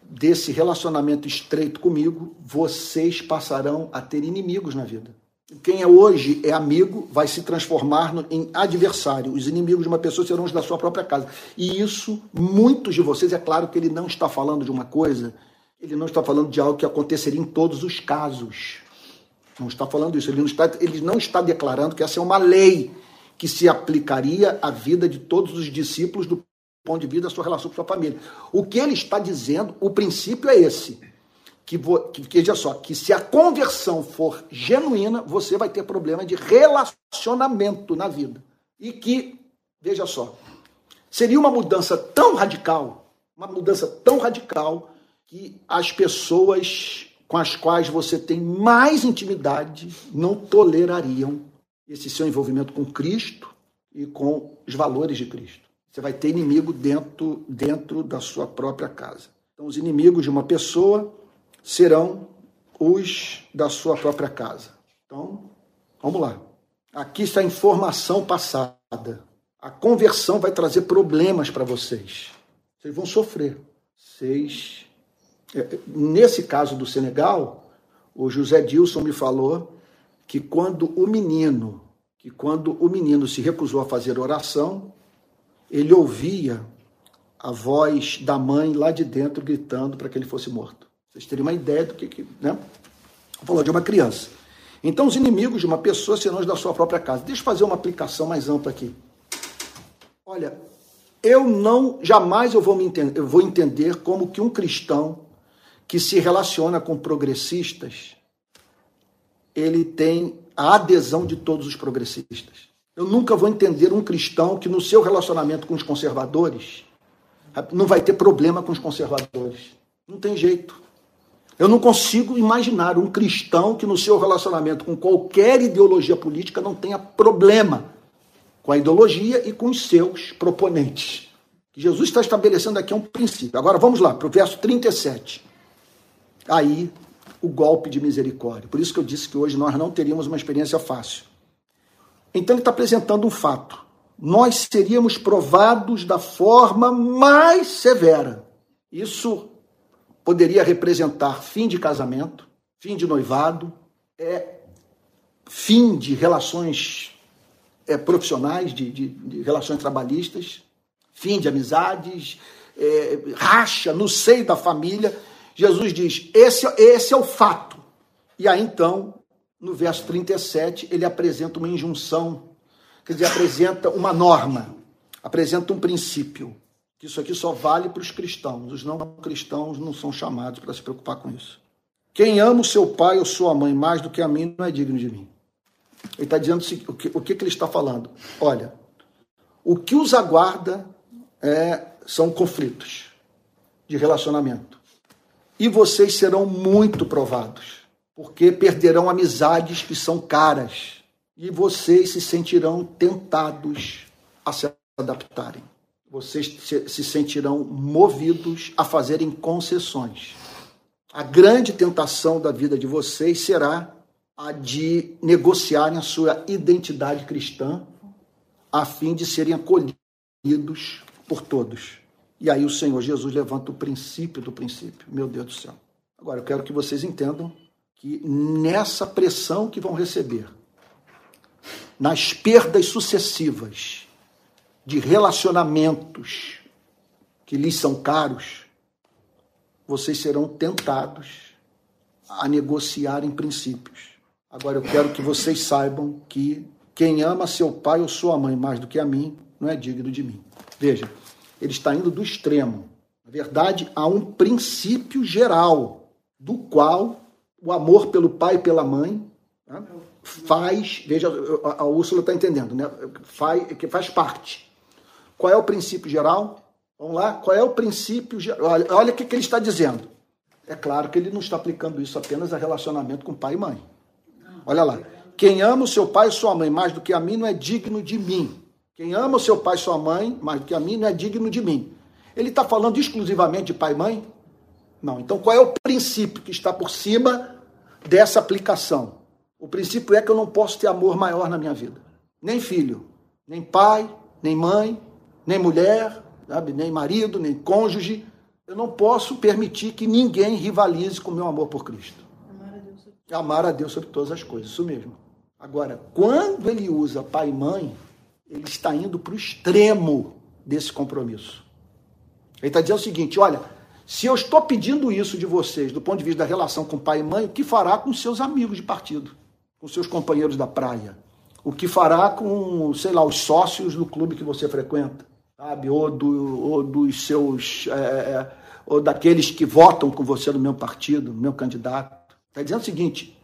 desse relacionamento estreito comigo, vocês passarão a ter inimigos na vida. Quem é hoje é amigo vai se transformar no, em adversário. Os inimigos de uma pessoa serão os da sua própria casa. E isso, muitos de vocês, é claro que ele não está falando de uma coisa, ele não está falando de algo que aconteceria em todos os casos. Não está falando isso. Ele não está, ele não está declarando que essa é uma lei que se aplicaria à vida de todos os discípulos do ponto de vista da sua relação com sua família. O que ele está dizendo, o princípio é esse que, que, que veja só, que se a conversão for genuína, você vai ter problema de relacionamento na vida. E que, veja só, seria uma mudança tão radical, uma mudança tão radical, que as pessoas com as quais você tem mais intimidade não tolerariam esse seu envolvimento com Cristo e com os valores de Cristo. Você vai ter inimigo dentro, dentro da sua própria casa. Então, os inimigos de uma pessoa serão os da sua própria casa. Então, vamos lá. Aqui está a informação passada. A conversão vai trazer problemas para vocês. Vocês vão sofrer. Vocês. É, nesse caso do Senegal, o José Dilson me falou que quando o menino, que quando o menino se recusou a fazer oração, ele ouvia a voz da mãe lá de dentro gritando para que ele fosse morto. Vocês teriam uma ideia do que, que né? Falou de uma criança. Então, os inimigos de uma pessoa serão os da sua própria casa. Deixa eu fazer uma aplicação mais ampla aqui. Olha, eu não, jamais eu vou, me entender, eu vou entender como que um cristão que se relaciona com progressistas, ele tem a adesão de todos os progressistas. Eu nunca vou entender um cristão que no seu relacionamento com os conservadores não vai ter problema com os conservadores. Não tem jeito. Eu não consigo imaginar um cristão que no seu relacionamento com qualquer ideologia política não tenha problema com a ideologia e com os seus proponentes. Jesus está estabelecendo aqui um princípio. Agora vamos lá, para o verso 37. Aí, o golpe de misericórdia. Por isso que eu disse que hoje nós não teríamos uma experiência fácil. Então ele está apresentando um fato. Nós seríamos provados da forma mais severa. Isso poderia representar fim de casamento, fim de noivado, é, fim de relações é, profissionais, de, de, de, relações trabalhistas, fim de amizades, é, racha no seio da família. Jesus diz: esse, esse é o fato. E aí então no verso 37, ele apresenta uma injunção, quer dizer, apresenta uma norma, apresenta um princípio. Que isso aqui só vale para os cristãos. Os não cristãos não são chamados para se preocupar com isso. Quem ama o seu pai ou sua mãe mais do que a mim não é digno de mim. Ele está dizendo o que, o que, ele está falando. Olha, o que os aguarda é, são conflitos de relacionamento. E vocês serão muito provados porque perderão amizades que são caras e vocês se sentirão tentados a se adaptarem. Vocês se sentirão movidos a fazerem concessões. A grande tentação da vida de vocês será a de negociarem a sua identidade cristã a fim de serem acolhidos por todos. E aí o Senhor Jesus levanta o princípio do princípio. Meu Deus do céu. Agora eu quero que vocês entendam que nessa pressão que vão receber, nas perdas sucessivas de relacionamentos que lhes são caros, vocês serão tentados a negociar em princípios. Agora eu quero que vocês saibam que quem ama seu pai ou sua mãe mais do que a mim não é digno de mim. Veja, ele está indo do extremo. Na verdade, há um princípio geral do qual o amor pelo pai e pela mãe né, faz, veja, a Úrsula está entendendo, né? Faz, que faz parte. Qual é o princípio geral? Vamos lá? Qual é o princípio geral? Olha, olha o que, que ele está dizendo. É claro que ele não está aplicando isso apenas a relacionamento com pai e mãe. Olha lá. Quem ama o seu pai e sua mãe mais do que a mim não é digno de mim. Quem ama o seu pai e sua mãe mais do que a mim não é digno de mim. Ele está falando exclusivamente de pai e mãe? Não. Então qual é o princípio que está por cima dessa aplicação? O princípio é que eu não posso ter amor maior na minha vida. Nem filho, nem pai, nem mãe, nem mulher, sabe? nem marido, nem cônjuge. Eu não posso permitir que ninguém rivalize com o meu amor por Cristo. Amar a Deus sobre, Amar a Deus sobre todas as coisas, isso mesmo. Agora, quando ele usa pai e mãe, ele está indo para o extremo desse compromisso. Ele está dizendo o seguinte: olha, se eu estou pedindo isso de vocês, do ponto de vista da relação com pai e mãe, o que fará com seus amigos de partido, com seus companheiros da praia? O que fará com, sei lá, os sócios do clube que você frequenta, sabe? Ou, do, ou dos seus. É, é ou daqueles que votam com você no meu partido, no meu candidato. Está dizendo o seguinte: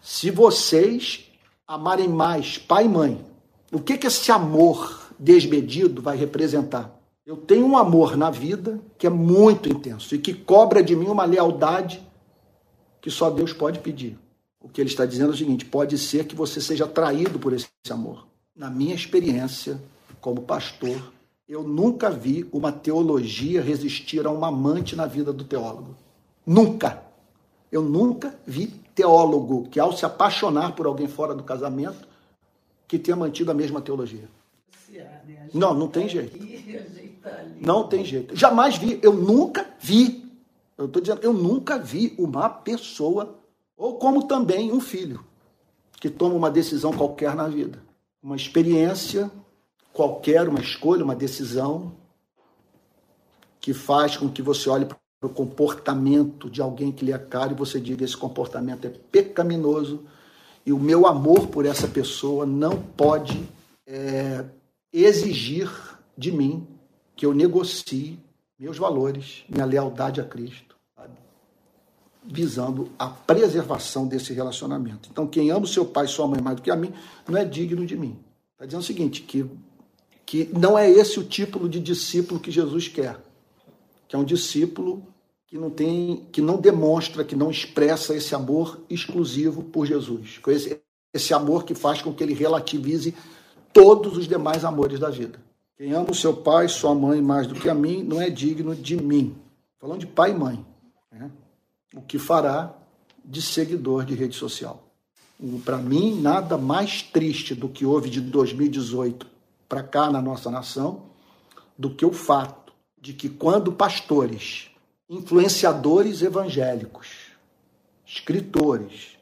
se vocês amarem mais pai e mãe, o que, que esse amor desmedido vai representar? Eu tenho um amor na vida que é muito intenso e que cobra de mim uma lealdade que só Deus pode pedir. O que ele está dizendo é o seguinte: pode ser que você seja traído por esse amor. Na minha experiência como pastor, Eu nunca vi uma teologia resistir a uma amante na vida do teólogo. Nunca. Eu nunca vi teólogo que, ao se apaixonar por alguém fora do casamento, que tenha mantido a mesma teologia. Não, não tem jeito. Não tem jeito. Jamais vi. Eu nunca vi. Eu estou dizendo, eu nunca vi uma pessoa, ou como também um filho, que toma uma decisão qualquer na vida. Uma experiência qualquer, uma escolha, uma decisão que faz com que você olhe para o comportamento de alguém que lhe é caro e você diga: esse comportamento é pecaminoso e o meu amor por essa pessoa não pode é, exigir de mim que eu negocie meus valores, minha lealdade a Cristo, sabe? visando a preservação desse relacionamento. Então, quem ama o seu pai e sua mãe mais do que a mim, não é digno de mim. Está dizendo o seguinte, que, que não é esse o tipo de discípulo que Jesus quer, que é um discípulo que não tem, que não demonstra, que não expressa esse amor exclusivo por Jesus, esse, esse amor que faz com que ele relativize todos os demais amores da vida. Quem ama o seu pai, sua mãe mais do que a mim, não é digno de mim. Falando de pai e mãe. Né? O que fará de seguidor de rede social? Para mim, nada mais triste do que houve de 2018 para cá na nossa nação do que o fato de que quando pastores, influenciadores evangélicos, escritores,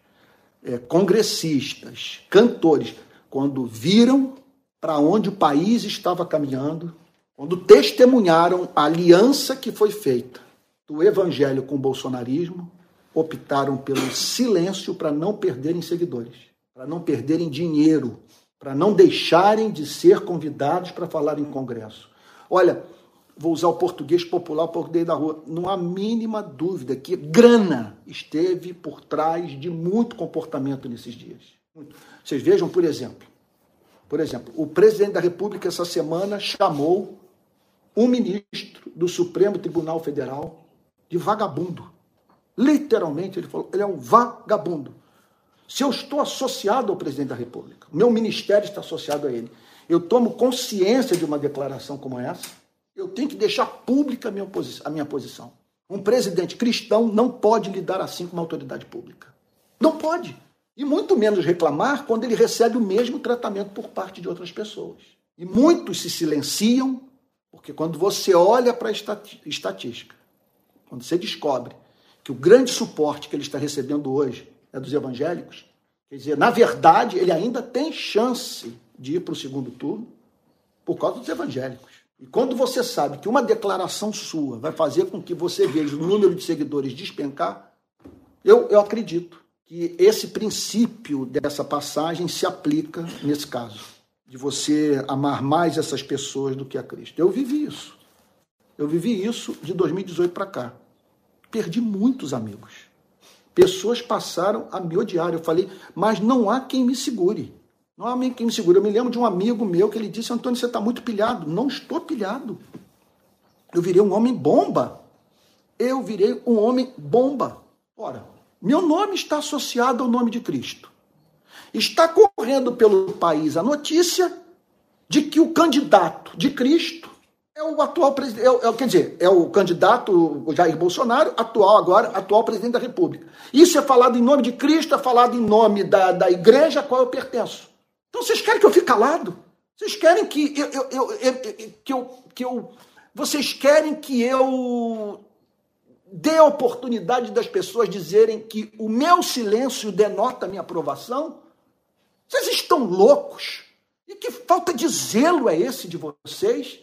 é, congressistas, cantores, quando viram para onde o país estava caminhando, quando testemunharam a aliança que foi feita do evangelho com o bolsonarismo, optaram pelo silêncio para não perderem seguidores, para não perderem dinheiro, para não deixarem de ser convidados para falar em congresso. Olha, vou usar o português popular, o português da rua. Não há mínima dúvida que grana esteve por trás de muito comportamento nesses dias. Vocês vejam, por exemplo, por exemplo, o presidente da República essa semana chamou um ministro do Supremo Tribunal Federal de vagabundo. Literalmente, ele falou, ele é um vagabundo. Se eu estou associado ao presidente da República, meu ministério está associado a ele, eu tomo consciência de uma declaração como essa, eu tenho que deixar pública a minha, a minha posição. Um presidente cristão não pode lidar assim com uma autoridade pública. Não pode. E muito menos reclamar quando ele recebe o mesmo tratamento por parte de outras pessoas. E muitos se silenciam, porque quando você olha para a estatística, quando você descobre que o grande suporte que ele está recebendo hoje é dos evangélicos, quer dizer, na verdade, ele ainda tem chance de ir para o segundo turno por causa dos evangélicos. E quando você sabe que uma declaração sua vai fazer com que você veja o número de seguidores despencar, eu, eu acredito que esse princípio dessa passagem se aplica nesse caso, de você amar mais essas pessoas do que a Cristo. Eu vivi isso. Eu vivi isso de 2018 para cá. Perdi muitos amigos. Pessoas passaram a me odiar. Eu falei, mas não há quem me segure. Não há quem me segure. Eu me lembro de um amigo meu que ele disse: Antônio, você está muito pilhado. Não estou pilhado. Eu virei um homem bomba. Eu virei um homem bomba. Ora, meu nome está associado ao nome de Cristo. Está correndo pelo país a notícia de que o candidato de Cristo é o atual presidente, é, é, quer dizer, é o candidato Jair Bolsonaro, atual agora, atual presidente da República. Isso é falado em nome de Cristo, é falado em nome da, da igreja a qual eu pertenço. Então vocês querem que eu fique calado? Vocês querem que eu, eu, eu, que eu, que eu vocês querem que eu dê a oportunidade das pessoas dizerem que o meu silêncio denota minha aprovação? Vocês estão loucos? E que falta de zelo é esse de vocês,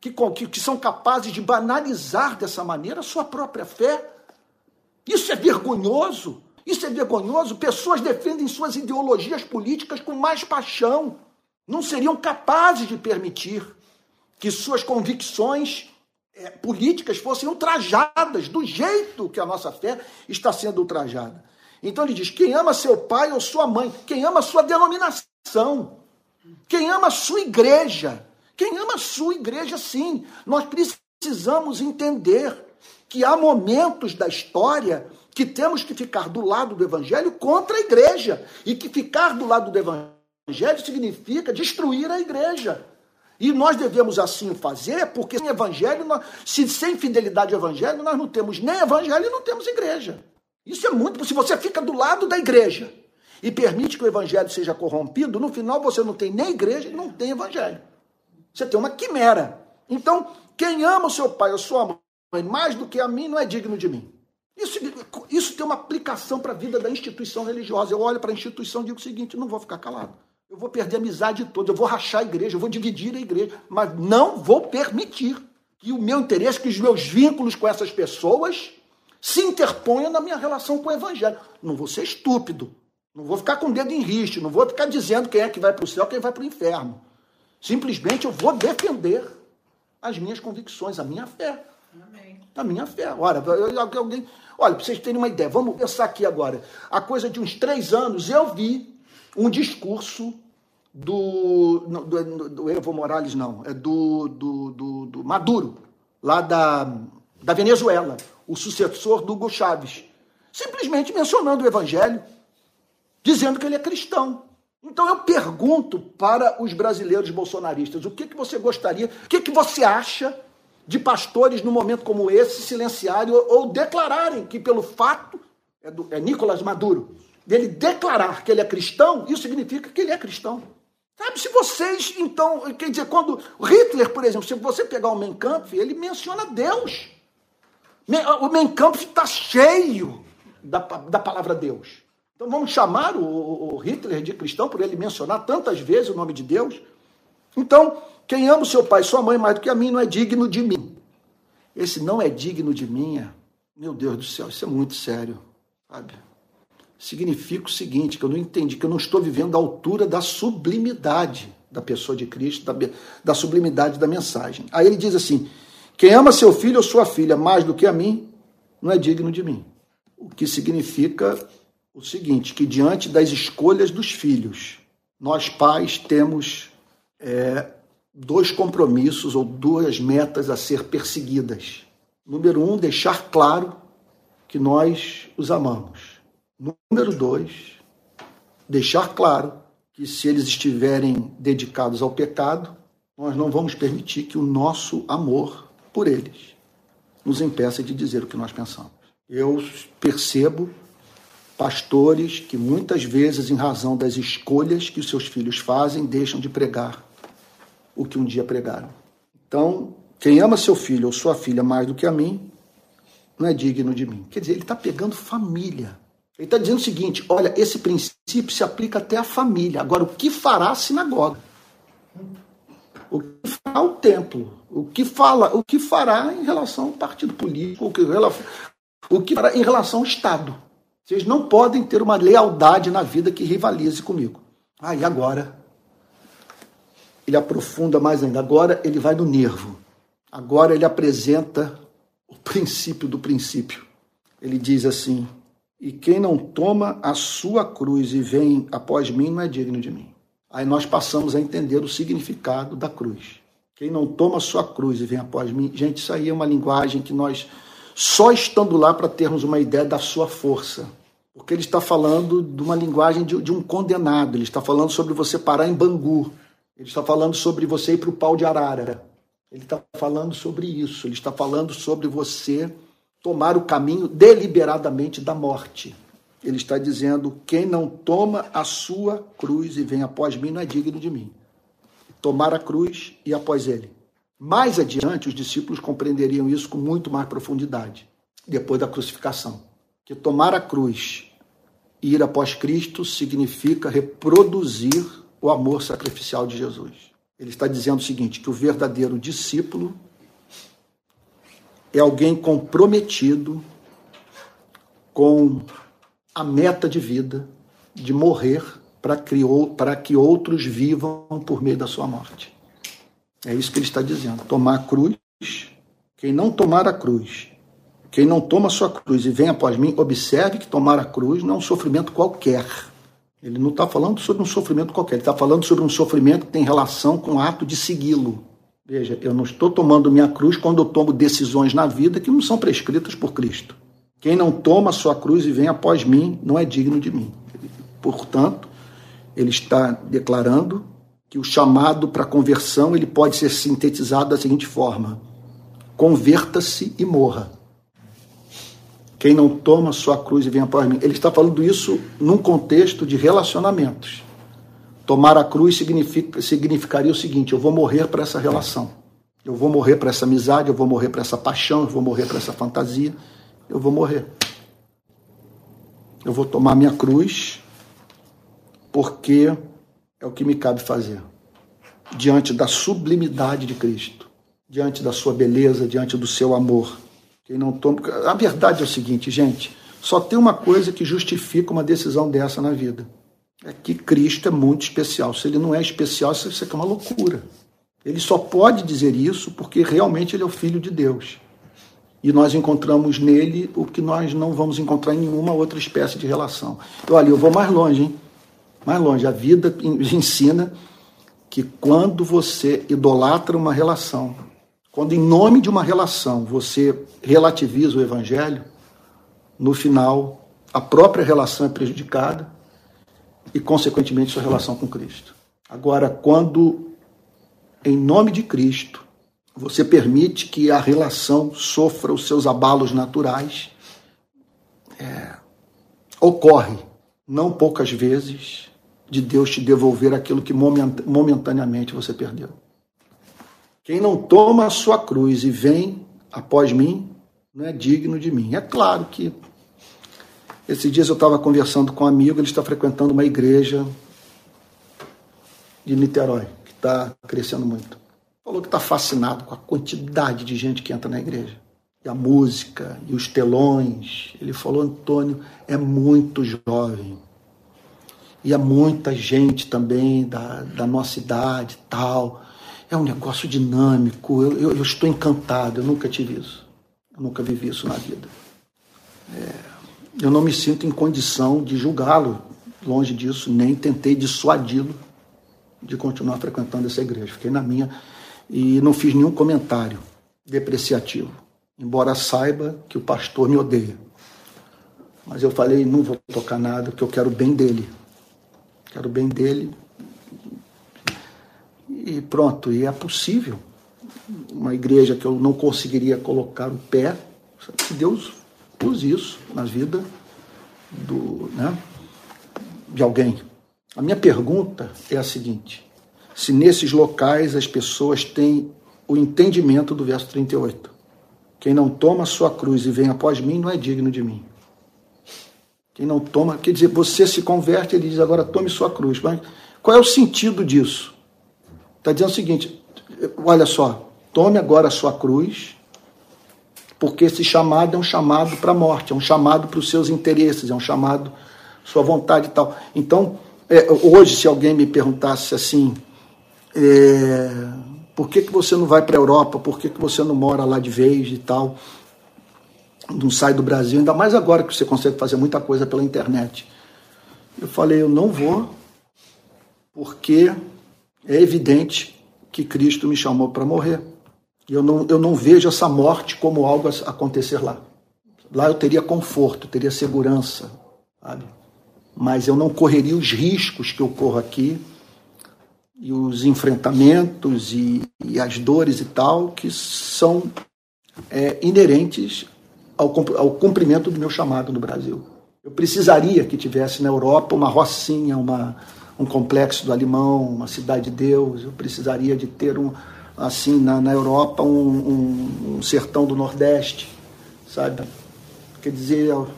que, que, que são capazes de banalizar dessa maneira a sua própria fé? Isso é vergonhoso. Isso é vergonhoso. Pessoas defendem suas ideologias políticas com mais paixão. Não seriam capazes de permitir que suas convicções é, políticas fossem ultrajadas do jeito que a nossa fé está sendo ultrajada. Então ele diz: quem ama seu pai ou sua mãe, quem ama sua denominação, quem ama sua igreja, quem ama sua igreja, sim. Nós precisamos entender que há momentos da história que temos que ficar do lado do evangelho contra a igreja e que ficar do lado do evangelho significa destruir a igreja. E nós devemos assim fazer, porque sem evangelho, nós, se sem fidelidade ao evangelho, nós não temos nem evangelho e não temos igreja. Isso é muito. Se você fica do lado da igreja e permite que o evangelho seja corrompido, no final você não tem nem igreja e não tem evangelho. Você tem uma quimera. Então, quem ama o seu pai ou sua mãe mais do que a mim não é digno de mim. Isso, isso tem uma aplicação para a vida da instituição religiosa. Eu olho para a instituição e digo o seguinte: não vou ficar calado. Eu vou perder a amizade toda, eu vou rachar a igreja, eu vou dividir a igreja, mas não vou permitir que o meu interesse, que os meus vínculos com essas pessoas se interponham na minha relação com o evangelho. Não vou ser estúpido, não vou ficar com o dedo em riste, não vou ficar dizendo quem é que vai para o céu, quem vai para o inferno. Simplesmente eu vou defender as minhas convicções, a minha fé. Amém. A minha fé. Olha, alguém, olha, para vocês terem uma ideia, vamos pensar aqui agora. A coisa de uns três anos, eu vi um discurso do, do, do Evo Morales, não, é do, do, do, do Maduro, lá da, da Venezuela, o sucessor do Hugo Chávez, simplesmente mencionando o evangelho, dizendo que ele é cristão. Então eu pergunto para os brasileiros bolsonaristas, o que, que você gostaria, o que, que você acha de pastores, num momento como esse, silenciarem ou, ou declararem que pelo fato, é, do, é Nicolás Maduro, dele declarar que ele é cristão, isso significa que ele é cristão. Sabe, se vocês, então, quer dizer, quando Hitler, por exemplo, se você pegar o Mein Kampf, ele menciona Deus. O Mein Kampf está cheio da, da palavra Deus. Então vamos chamar o, o, Hitler de cristão por ele mencionar tantas vezes o nome de Deus? Então, quem ama o seu pai e sua mãe mais do que a mim não é digno de mim. Esse não é digno de mim, meu Deus do céu, isso é muito sério, sabe? Significa o seguinte, que eu não entendi, que eu não estou vivendo a altura da sublimidade da pessoa de Cristo, da, da sublimidade da mensagem. Aí ele diz assim: quem ama seu filho ou sua filha mais do que a mim, não é digno de mim. O que significa o seguinte: que diante das escolhas dos filhos, nós pais temos é, dois compromissos ou duas metas a ser perseguidas. Número um, deixar claro que nós os amamos. Número dois, deixar claro que se eles estiverem dedicados ao pecado, nós não vamos permitir que o nosso amor por eles nos impeça de dizer o que nós pensamos. Eu percebo pastores que muitas vezes, em razão das escolhas que os seus filhos fazem, deixam de pregar o que um dia pregaram. Então, quem ama seu filho ou sua filha mais do que a mim, não é digno de mim. Quer dizer, ele está pegando família. Ele está dizendo o seguinte: olha, esse princípio se aplica até à família. Agora, o que fará a sinagoga? O que fará o templo? O que fala? O que fará em relação ao partido político? O que, o que fará em relação ao Estado? Vocês não podem ter uma lealdade na vida que rivalize comigo. Ah, e agora? Ele aprofunda mais ainda. Agora ele vai no nervo. Agora ele apresenta o princípio do princípio. Ele diz assim: E quem não toma a sua cruz e vem após mim não é digno de mim. Aí nós passamos a entender o significado da cruz. Quem não toma a sua cruz e vem após mim, gente, isso aí é uma linguagem que nós só estando lá para termos uma ideia da sua força. Porque ele está falando de uma linguagem de, de, um condenado, ele está falando sobre você parar em Bangu, ele está falando sobre você ir para o pau de arara, ele está falando sobre isso, ele está falando sobre você tomar o caminho deliberadamente da morte. Ele está dizendo: quem não toma a sua cruz e vem após mim não é digno de mim. Tomar a cruz e após ele. Mais adiante, os discípulos compreenderiam isso com muito mais profundidade, depois da crucificação. Que tomar a cruz e ir após Cristo significa reproduzir o amor sacrificial de Jesus. Ele está dizendo o seguinte: que o verdadeiro discípulo é alguém comprometido com a meta de vida de morrer para que outros vivam por meio da sua morte. É isso que ele está dizendo. Tomar a cruz. Quem não tomar a cruz, quem não toma a sua cruz e vem após mim, observe que tomar a cruz não é um sofrimento qualquer. Ele não está falando sobre um sofrimento qualquer, ele está falando sobre um sofrimento que tem relação com o ato de segui-lo. Veja, eu não estou tomando minha cruz quando eu tomo decisões na vida que não são prescritas por Cristo. Quem não toma a sua cruz e vem após mim não é digno de mim. Portanto, ele está declarando que o chamado para conversão ele pode ser sintetizado da seguinte forma: converta-se e morra. Quem não toma sua cruz e vem após mim. Ele está falando isso num contexto de relacionamentos. Tomar a cruz significa, significaria o seguinte: eu vou morrer para essa relação. Eu vou morrer para essa amizade, eu vou morrer para essa paixão, eu vou morrer para essa fantasia. Eu vou morrer. Eu vou tomar minha cruz porque é o que me cabe fazer. Diante da sublimidade de Cristo, diante da sua beleza, diante do seu amor. Quem não toma. A verdade é o seguinte, gente: só tem uma coisa que justifica uma decisão dessa na vida. É que Cristo é muito especial. Se ele não é especial, isso aqui é uma loucura. Ele só pode dizer isso porque realmente ele é o Filho de Deus. E nós encontramos nele o que nós não vamos encontrar em nenhuma outra espécie de relação. Então, olha, eu vou mais longe, hein? mais longe. A vida ensina que quando você idolatra uma relação, quando em nome de uma relação você relativiza o evangelho, no final a própria relação é prejudicada e, consequentemente, sua relação com Cristo. Agora, quando em nome de Cristo você permite que a relação sofra os seus abalos naturais, é, ocorre, não poucas vezes, de Deus te devolver aquilo que momentaneamente você perdeu. Quem não toma a sua cruz e vem após mim, não é digno de mim. É claro que esses dias eu estava conversando com um amigo, ele está frequentando uma igreja de Niterói, que está crescendo muito. Falou que está fascinado com a quantidade de gente que entra na igreja. E a música, e os telões. Ele falou, Antônio, é muito jovem ia muita gente também da, da nossa idade tal. É um negócio dinâmico, eu, eu, eu, estou encantado, eu nunca tive isso. Eu nunca vivi isso na vida. É, eu não me sinto em condição de julgá-lo, longe disso, nem tentei dissuadi-lo de continuar frequentando essa igreja. Fiquei na minha e não fiz nenhum comentário depreciativo, embora saiba que o pastor me odeia. Mas eu falei, não vou tocar nada, porque eu quero o bem dele quero o bem dele. E pronto, e é possível. Uma igreja que eu não conseguiria colocar o pé, que Deus use isso na vida do, né, de alguém. A minha pergunta é a seguinte: se nesses locais as pessoas têm o entendimento do verso 38. Quem não toma sua cruz e vem após mim não é digno de mim. Quem não toma, quer dizer, você se converte, ele diz agora tome sua cruz. Mas qual é o sentido disso? Está dizendo o seguinte: olha só, tome agora a sua cruz, porque esse chamado é um chamado para a morte, é um chamado para os seus interesses, é um chamado sua vontade e tal. Então, é, hoje, se alguém me perguntasse assim, é, por que, que você não vai para a Europa, por que, que você não mora lá de vez e tal? não sai do Brasil, ainda mais agora que você consegue fazer muita coisa pela internet. Eu falei, eu não vou, porque é evidente que Cristo me chamou para morrer. Eu não, eu não vejo essa morte como algo a acontecer lá. Lá eu teria conforto, teria segurança, sabe? Mas eu não correria os riscos que eu corro aqui e os enfrentamentos e, e as dores e tal que são é, inerentes ao, ao cumprimento do meu chamado no Brasil. Eu precisaria que tivesse na Europa uma rocinha, uma, um complexo do Alimão, uma cidade de Deus. Eu precisaria de ter um assim na, na Europa um, um, sertão do Nordeste, sabe? Quer dizer, eu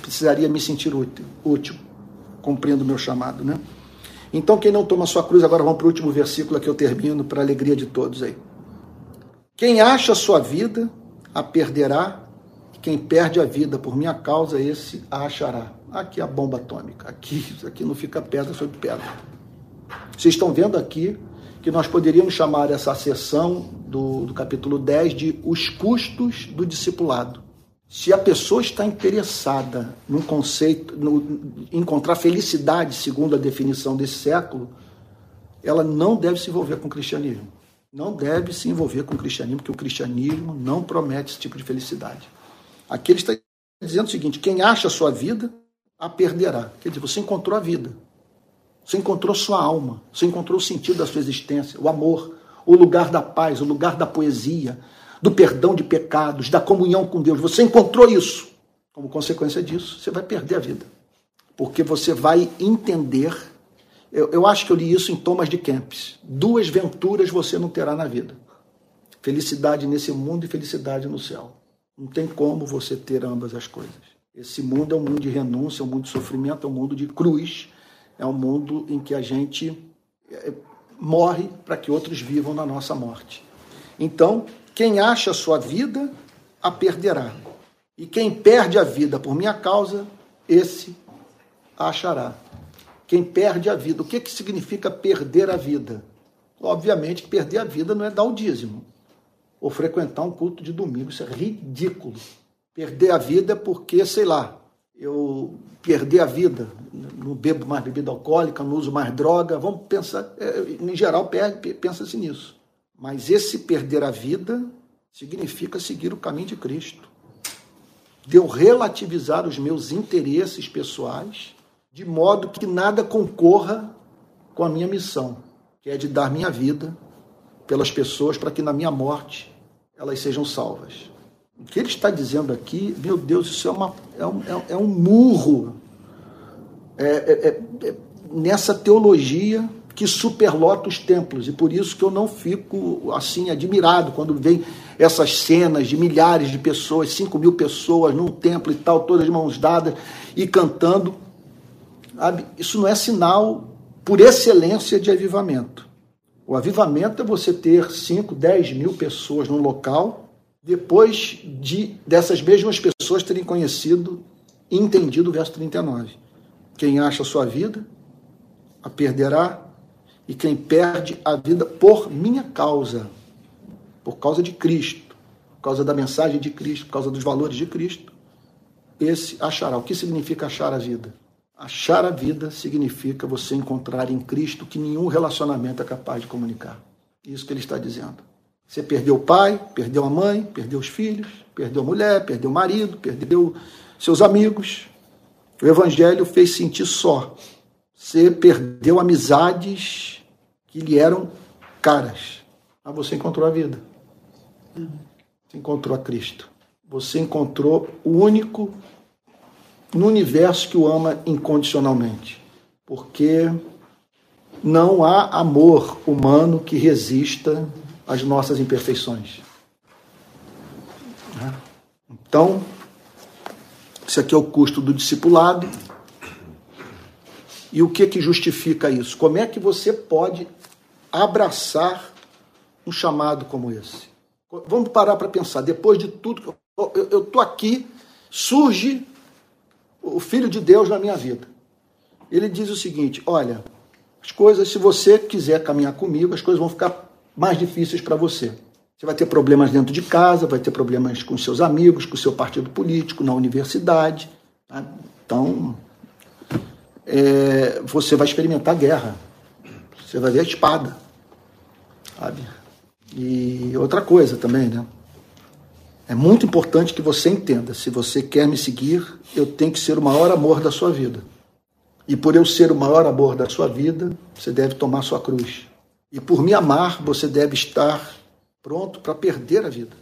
precisaria me sentir útil, útil cumprindo o meu chamado, né? Então, quem não toma sua cruz, agora vamos para o último versículo que eu termino, para a alegria de todos aí. Quem acha sua vida, a perderá, quem perde a vida por minha causa, esse a achará. Aqui é a bomba atômica. Aqui, aqui não fica pedra sobre pedra. Vocês estão vendo aqui que nós poderíamos chamar essa sessão do, do capítulo 10 de os custos do discipulado. Se a pessoa está interessada num conceito, no, encontrar felicidade, segundo a definição desse século, ela não deve se envolver com o cristianismo. Não deve se envolver com o cristianismo, porque o cristianismo não promete esse tipo de felicidade. Aqui ele está dizendo o seguinte: quem acha a sua vida, a perderá. Quer dizer, você encontrou a vida. Você encontrou sua alma, você encontrou o sentido da sua existência, o amor, o lugar da paz, o lugar da poesia, do perdão de pecados, da comunhão com Deus. Você encontrou isso. Como consequência disso, você vai perder a vida. Porque você vai entender. Eu, eu acho que eu li isso em Thomas de Kempis. Duas venturas você não terá na vida: felicidade nesse mundo e felicidade no céu. Não tem como você ter ambas as coisas. Esse mundo é um mundo de renúncia, é um mundo de sofrimento, é um mundo de cruz, é um mundo em que a gente é, morre para que outros vivam na nossa morte. Então, quem acha a sua vida, a perderá. E quem perde a vida por minha causa, esse a achará. Quem perde a vida, o que, que significa perder a vida? Obviamente perder a vida não é dar o dízimo ou frequentar um culto de domingo, isso é ridículo. Perder a vida é porque, sei lá, eu perder a vida, não bebo mais bebida alcoólica, não uso mais droga, vamos pensar, é, em geral pensa-se nisso. Mas esse perder a vida significa seguir o caminho de Cristo. De eu relativizar os meus interesses pessoais, de modo que nada concorra com a minha missão, que é de dar minha vida pelas pessoas para que na minha morte elas sejam salvas. O que ele está dizendo aqui, meu Deus, isso é, uma, é, um, é um murro é, é, é, é nessa teologia que superlota os templos. E por isso que eu não fico assim admirado quando vem essas cenas de milhares de pessoas, 5 mil pessoas num templo e tal, todas de mãos dadas e cantando. Isso não é sinal por excelência de avivamento. O avivamento é você ter 5, 10 mil pessoas num local, depois de dessas mesmas pessoas terem conhecido e entendido o verso 39. Quem acha a sua vida, a perderá, e quem perde a vida por minha causa, por causa de Cristo, por causa da mensagem de Cristo, por causa dos valores de Cristo, esse achará. O que significa achar a vida? Achar a vida significa você encontrar em Cristo que nenhum relacionamento é capaz de comunicar. Isso que ele está dizendo. Você perdeu o pai, perdeu a mãe, perdeu os filhos, perdeu a mulher, perdeu o marido, perdeu seus amigos. O evangelho fez sentir só. Você perdeu amizades que lhe eram caras. Mas você encontrou a vida. Você encontrou a Cristo. Você encontrou o único no universo que o ama incondicionalmente. Porque não há amor humano que resista às nossas imperfeições. Então, esse aqui é o custo do discipulado. E o que que justifica isso? Como é que você pode abraçar um chamado como esse. Vamos parar para pensar. Depois de tudo, eu estou aqui, surge o Filho de Deus na minha vida. Ele diz o seguinte: olha, as coisas, se você quiser caminhar comigo, as coisas vão ficar mais difíceis para você. Você vai ter problemas dentro de casa, vai ter problemas com seus amigos, com seu partido político, na universidade. Tá? Então, é, você vai experimentar guerra. Você vai ver a espada. Sabe? E outra coisa também, né? É muito importante que você entenda: se você quer me seguir, eu tenho que ser o maior amor da sua vida. E por eu ser o maior amor da sua vida, você deve tomar sua cruz. E por me amar, você deve estar pronto para perder a vida,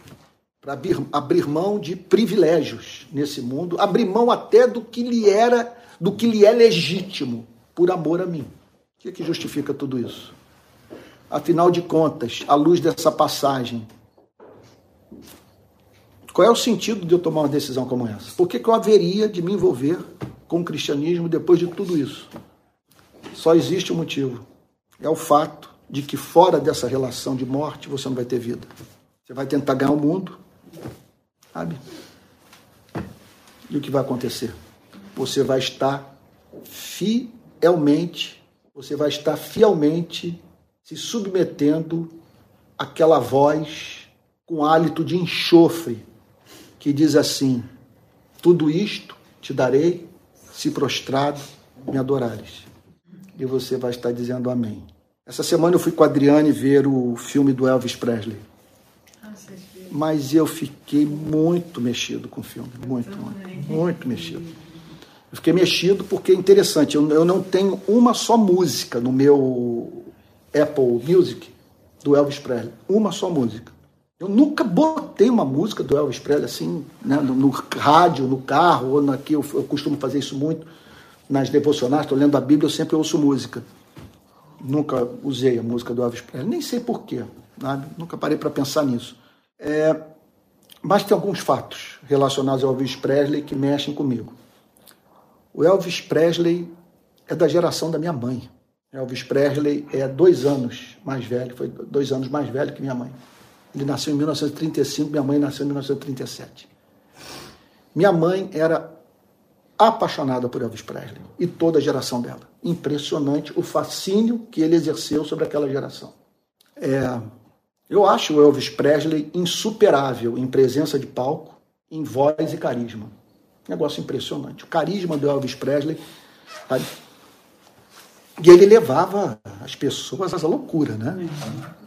para abrir, abrir mão de privilégios nesse mundo, abrir mão até do que lhe era, do que lhe é legítimo, por amor a mim. O que, é que justifica tudo isso? Afinal de contas, à luz dessa passagem, qual é o sentido de eu tomar uma decisão como essa? Por que, que eu haveria de me envolver com o cristianismo depois de tudo isso? Só existe um motivo. É o fato de que fora dessa relação de morte você não vai ter vida. Você vai tentar ganhar o mundo, sabe? E o que vai acontecer? Você vai estar fielmente você vai estar fielmente se submetendo àquela voz com hálito de enxofre que diz assim: Tudo isto te darei se prostrado me adorares. E você vai estar dizendo amém. Essa semana eu fui com a Adriane ver o filme do Elvis Presley. Ah, Mas eu fiquei muito mexido com o filme, muito, muito, muito mexido. Eu fiquei mexido porque é interessante, eu, eu não tenho uma só música no meu Apple Music do Elvis Presley. Uma só música. Eu nunca botei uma música do Elvis Presley assim, né, no, no rádio, no carro, ou aqui eu, eu costumo fazer isso muito nas devocionais, estou lendo a Bíblia, eu sempre ouço música. Nunca usei a música do Elvis Presley, nem sei porquê, sabe? nunca parei para pensar nisso. É, mas tem alguns fatos relacionados ao Elvis Presley que mexem comigo. O Elvis Presley é da geração da minha mãe. Elvis Presley é dois anos mais velho, foi dois anos mais velho que minha mãe. Ele nasceu em 1935, minha mãe nasceu em 1937. Minha mãe era apaixonada por Elvis Presley e toda a geração dela. Impressionante o fascínio que ele exerceu sobre aquela geração. É, eu acho o Elvis Presley insuperável em presença de palco, em voz e carisma. Negócio impressionante. O carisma do Elvis Presley. Sabe? E ele levava as pessoas à loucura, né?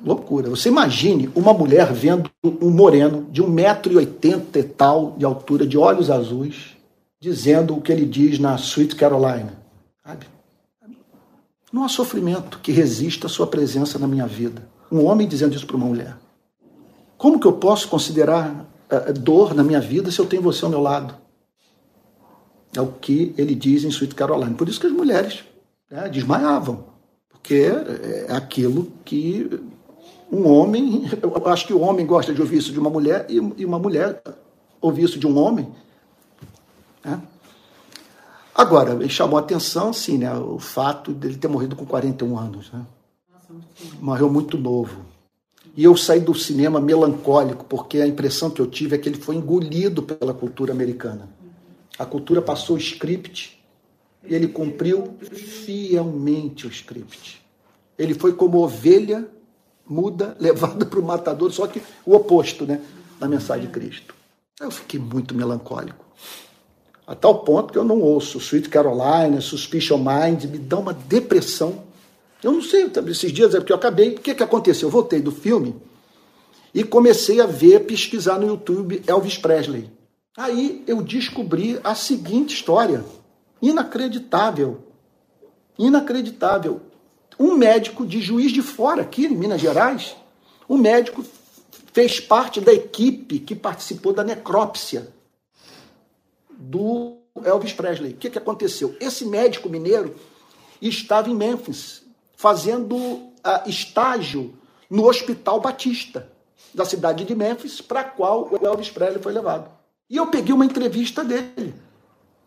Loucura. Você imagine uma mulher vendo um moreno de 1,80m e tal de altura, de olhos azuis, dizendo o que ele diz na Sweet Carolina. Sabe? Não há sofrimento que resista à sua presença na minha vida. Um homem dizendo isso para uma mulher. Como que eu posso considerar uh, dor na minha vida se eu tenho você ao meu lado? É o que ele diz em Sweet Caroline. Por isso que as mulheres né, desmaiavam, porque é aquilo que um homem, eu acho que o homem gosta de ouvir isso de uma mulher e uma mulher ouvir isso de um homem. Né? Agora, ele chamou a atenção, sim, né, o fato dele ter morrido com 41 anos. Né? Morreu muito novo. E eu saí do cinema melancólico, porque a impressão que eu tive é que ele foi engolido pela cultura americana. A cultura passou o script e ele cumpriu fielmente o script. Ele foi como ovelha muda levada para o matador, só que o oposto, né? Na mensagem de Cristo. Eu fiquei muito melancólico. A tal ponto que eu não ouço Sweet Carolina, Suspicion Mind, me dá uma depressão. Eu não sei, esses dias é porque eu acabei. O que, que aconteceu? Eu voltei do filme e comecei a ver, pesquisar no YouTube Elvis Presley. Aí eu descobri a seguinte história. Inacreditável. Inacreditável. Um médico de juiz de fora, aqui em Minas Gerais, um médico fez parte da equipe que participou da necrópsia do Elvis Presley. O que, que aconteceu? Esse médico mineiro estava em Memphis fazendo uh, estágio no Hospital Batista da cidade de Memphis, para qual o Elvis Presley foi levado. E eu peguei uma entrevista dele.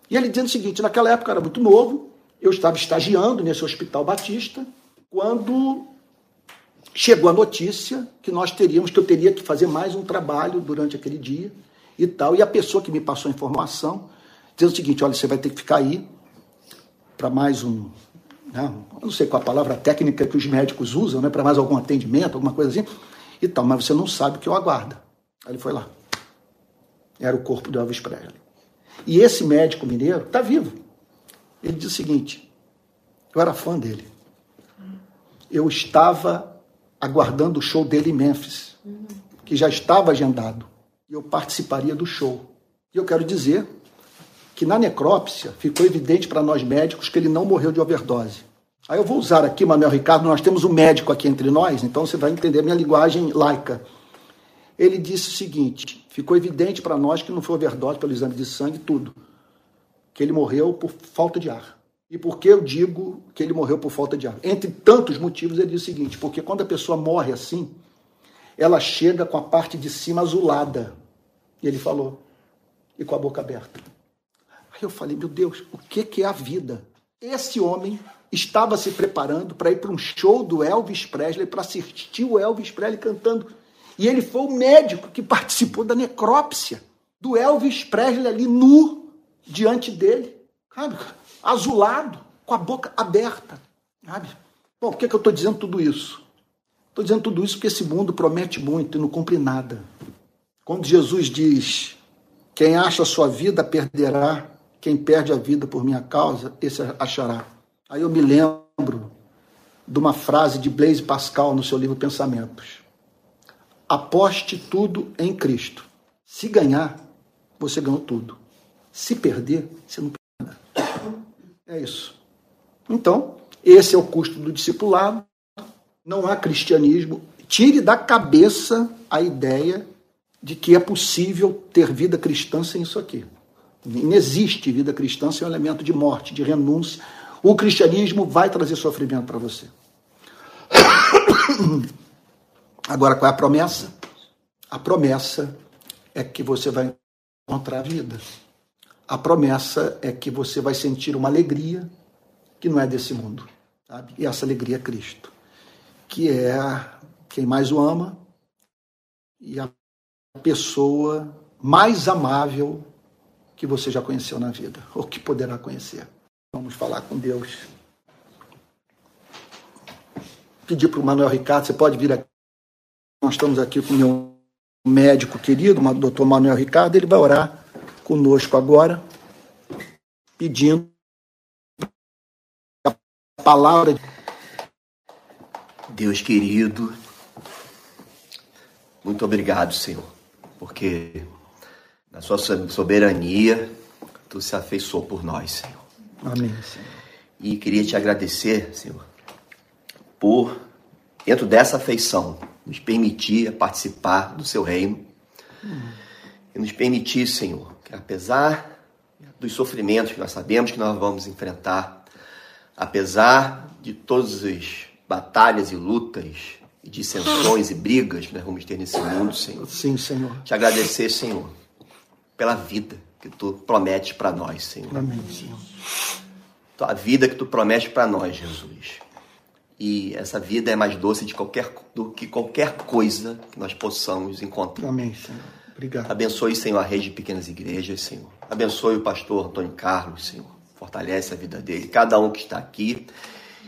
E ele dizendo o seguinte: naquela época eu era muito novo, eu estava estagiando nesse Hospital Batista, quando chegou a notícia que nós teríamos, que eu teria que fazer mais um trabalho durante aquele dia e tal. E a pessoa que me passou a informação dizendo o seguinte: olha, você vai ter que ficar aí para mais um. Né, não sei qual a palavra técnica que os médicos usam, né, para mais algum atendimento, alguma coisa assim, e tal, mas você não sabe o que eu aguardo. Aí ele foi lá. Era o corpo do Elvis Presley. E esse médico mineiro está vivo. Ele diz o seguinte: eu era fã dele. Eu estava aguardando o show dele em Memphis, que já estava agendado. Eu participaria do show. E eu quero dizer que na necrópsia ficou evidente para nós médicos que ele não morreu de overdose. Aí eu vou usar aqui, Manuel Ricardo, nós temos um médico aqui entre nós, então você vai entender a minha linguagem laica. Ele disse o seguinte: ficou evidente para nós que não foi overdose pelo exame de sangue, tudo. Que ele morreu por falta de ar. E por que eu digo que ele morreu por falta de ar? Entre tantos motivos, ele diz o seguinte: porque quando a pessoa morre assim, ela chega com a parte de cima azulada. E ele falou, e com a boca aberta. Aí eu falei, meu Deus, o que, é a vida? Esse homem estava se preparando para ir para um show do Elvis Presley, para assistir o Elvis Presley cantando. E ele foi o médico que participou da necrópsia do Elvis Presley ali nu diante dele, sabe? Azulado, com a boca aberta, sabe? Bom, por que, que eu estou dizendo tudo isso? Estou dizendo tudo isso porque esse mundo promete muito e não cumpre nada. Quando Jesus diz: Quem acha a sua vida perderá, quem perde a vida por minha causa, esse achará. Aí eu me lembro de uma frase de Blaise Pascal no seu livro Pensamentos. Aposte tudo em Cristo. Se ganhar, você ganhou tudo. Se perder, você não perdeu nada. É isso. Então, esse é o custo do discipulado. Não há cristianismo. Tire da cabeça a ideia de que é possível ter vida cristã sem isso aqui. Não existe vida cristã sem um elemento de morte, de renúncia. O cristianismo vai trazer sofrimento para você. Agora, qual é a promessa? A promessa é que você vai encontrar a vida. A promessa é que você vai sentir uma alegria que não é desse mundo. Sabe? E essa alegria é Cristo, que é quem mais o ama e a pessoa mais amável que você já conheceu na vida, ou que poderá conhecer. Vamos falar com Deus. Pedir para o Manuel Ricardo, você pode vir aqui. Nós estamos aqui com o meu médico querido, o doutor Manuel Ricardo, ele vai orar conosco agora, pedindo a palavra. Deus querido, muito obrigado, Senhor, porque na sua soberania tu se afeiçoou por nós, Senhor. Amém, Senhor. E queria te agradecer, Senhor, por, dentro dessa afeição, nos permitir participar do seu reino hum. e nos permitir, Senhor, que apesar dos sofrimentos que nós sabemos que nós vamos enfrentar, apesar de todas as batalhas e lutas, dissensões e brigas que nós vamos ter nesse mundo, Senhor. Sim, Senhor. Te agradecer, Senhor, pela vida que tu prometes para nós, Senhor. Amém, Senhor. A vida que tu prometes para nós, Jesus. E essa vida é mais doce de qualquer, do que qualquer coisa que nós possamos encontrar. Amém, Senhor. Obrigado. Abençoe, Senhor, a rede de pequenas igrejas, Senhor. Abençoe o pastor Antônio Carlos, Senhor. Fortalece a vida dele. Cada um que está aqui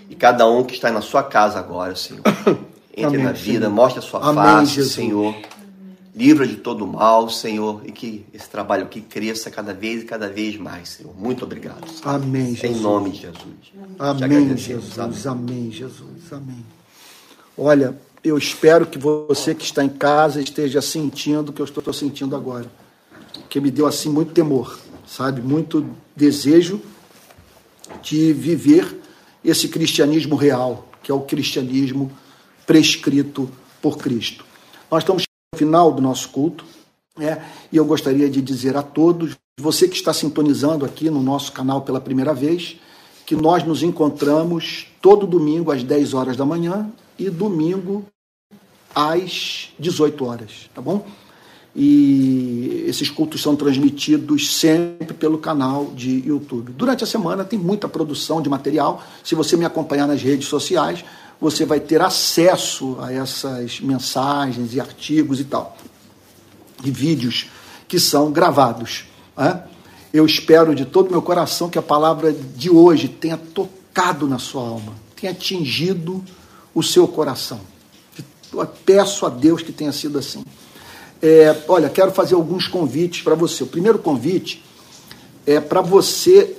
e cada um que está na sua casa agora, Senhor. Entre Amém, na vida, Senhor. mostre a sua Amém, face, Jesus. Senhor. Livra de todo mal, Senhor, e que esse trabalho aqui cresça cada vez e cada vez mais, Senhor. Muito obrigado. Senhor. Amém, Jesus. Em nome de Jesus. Amém, Jesus. Amém. Amém, Jesus. Amém. Olha, eu espero que você que está em casa esteja sentindo o que eu estou sentindo agora. Que me deu assim muito temor, sabe? Muito desejo de viver esse cristianismo real, que é o cristianismo prescrito por Cristo. Nós estamos final do nosso culto, né? e eu gostaria de dizer a todos, você que está sintonizando aqui no nosso canal pela primeira vez, que nós nos encontramos todo domingo às 10 horas da manhã e domingo às 18 horas, tá bom? E esses cultos são transmitidos sempre pelo canal de YouTube. Durante a semana tem muita produção de material. Se você me acompanhar nas redes sociais, você vai ter acesso a essas mensagens e artigos e tal, e vídeos que são gravados. Né? Eu espero de todo meu coração que a palavra de hoje tenha tocado na sua alma, tenha atingido o seu coração. Eu peço a Deus que tenha sido assim. É, olha, quero fazer alguns convites para você. O primeiro convite é para você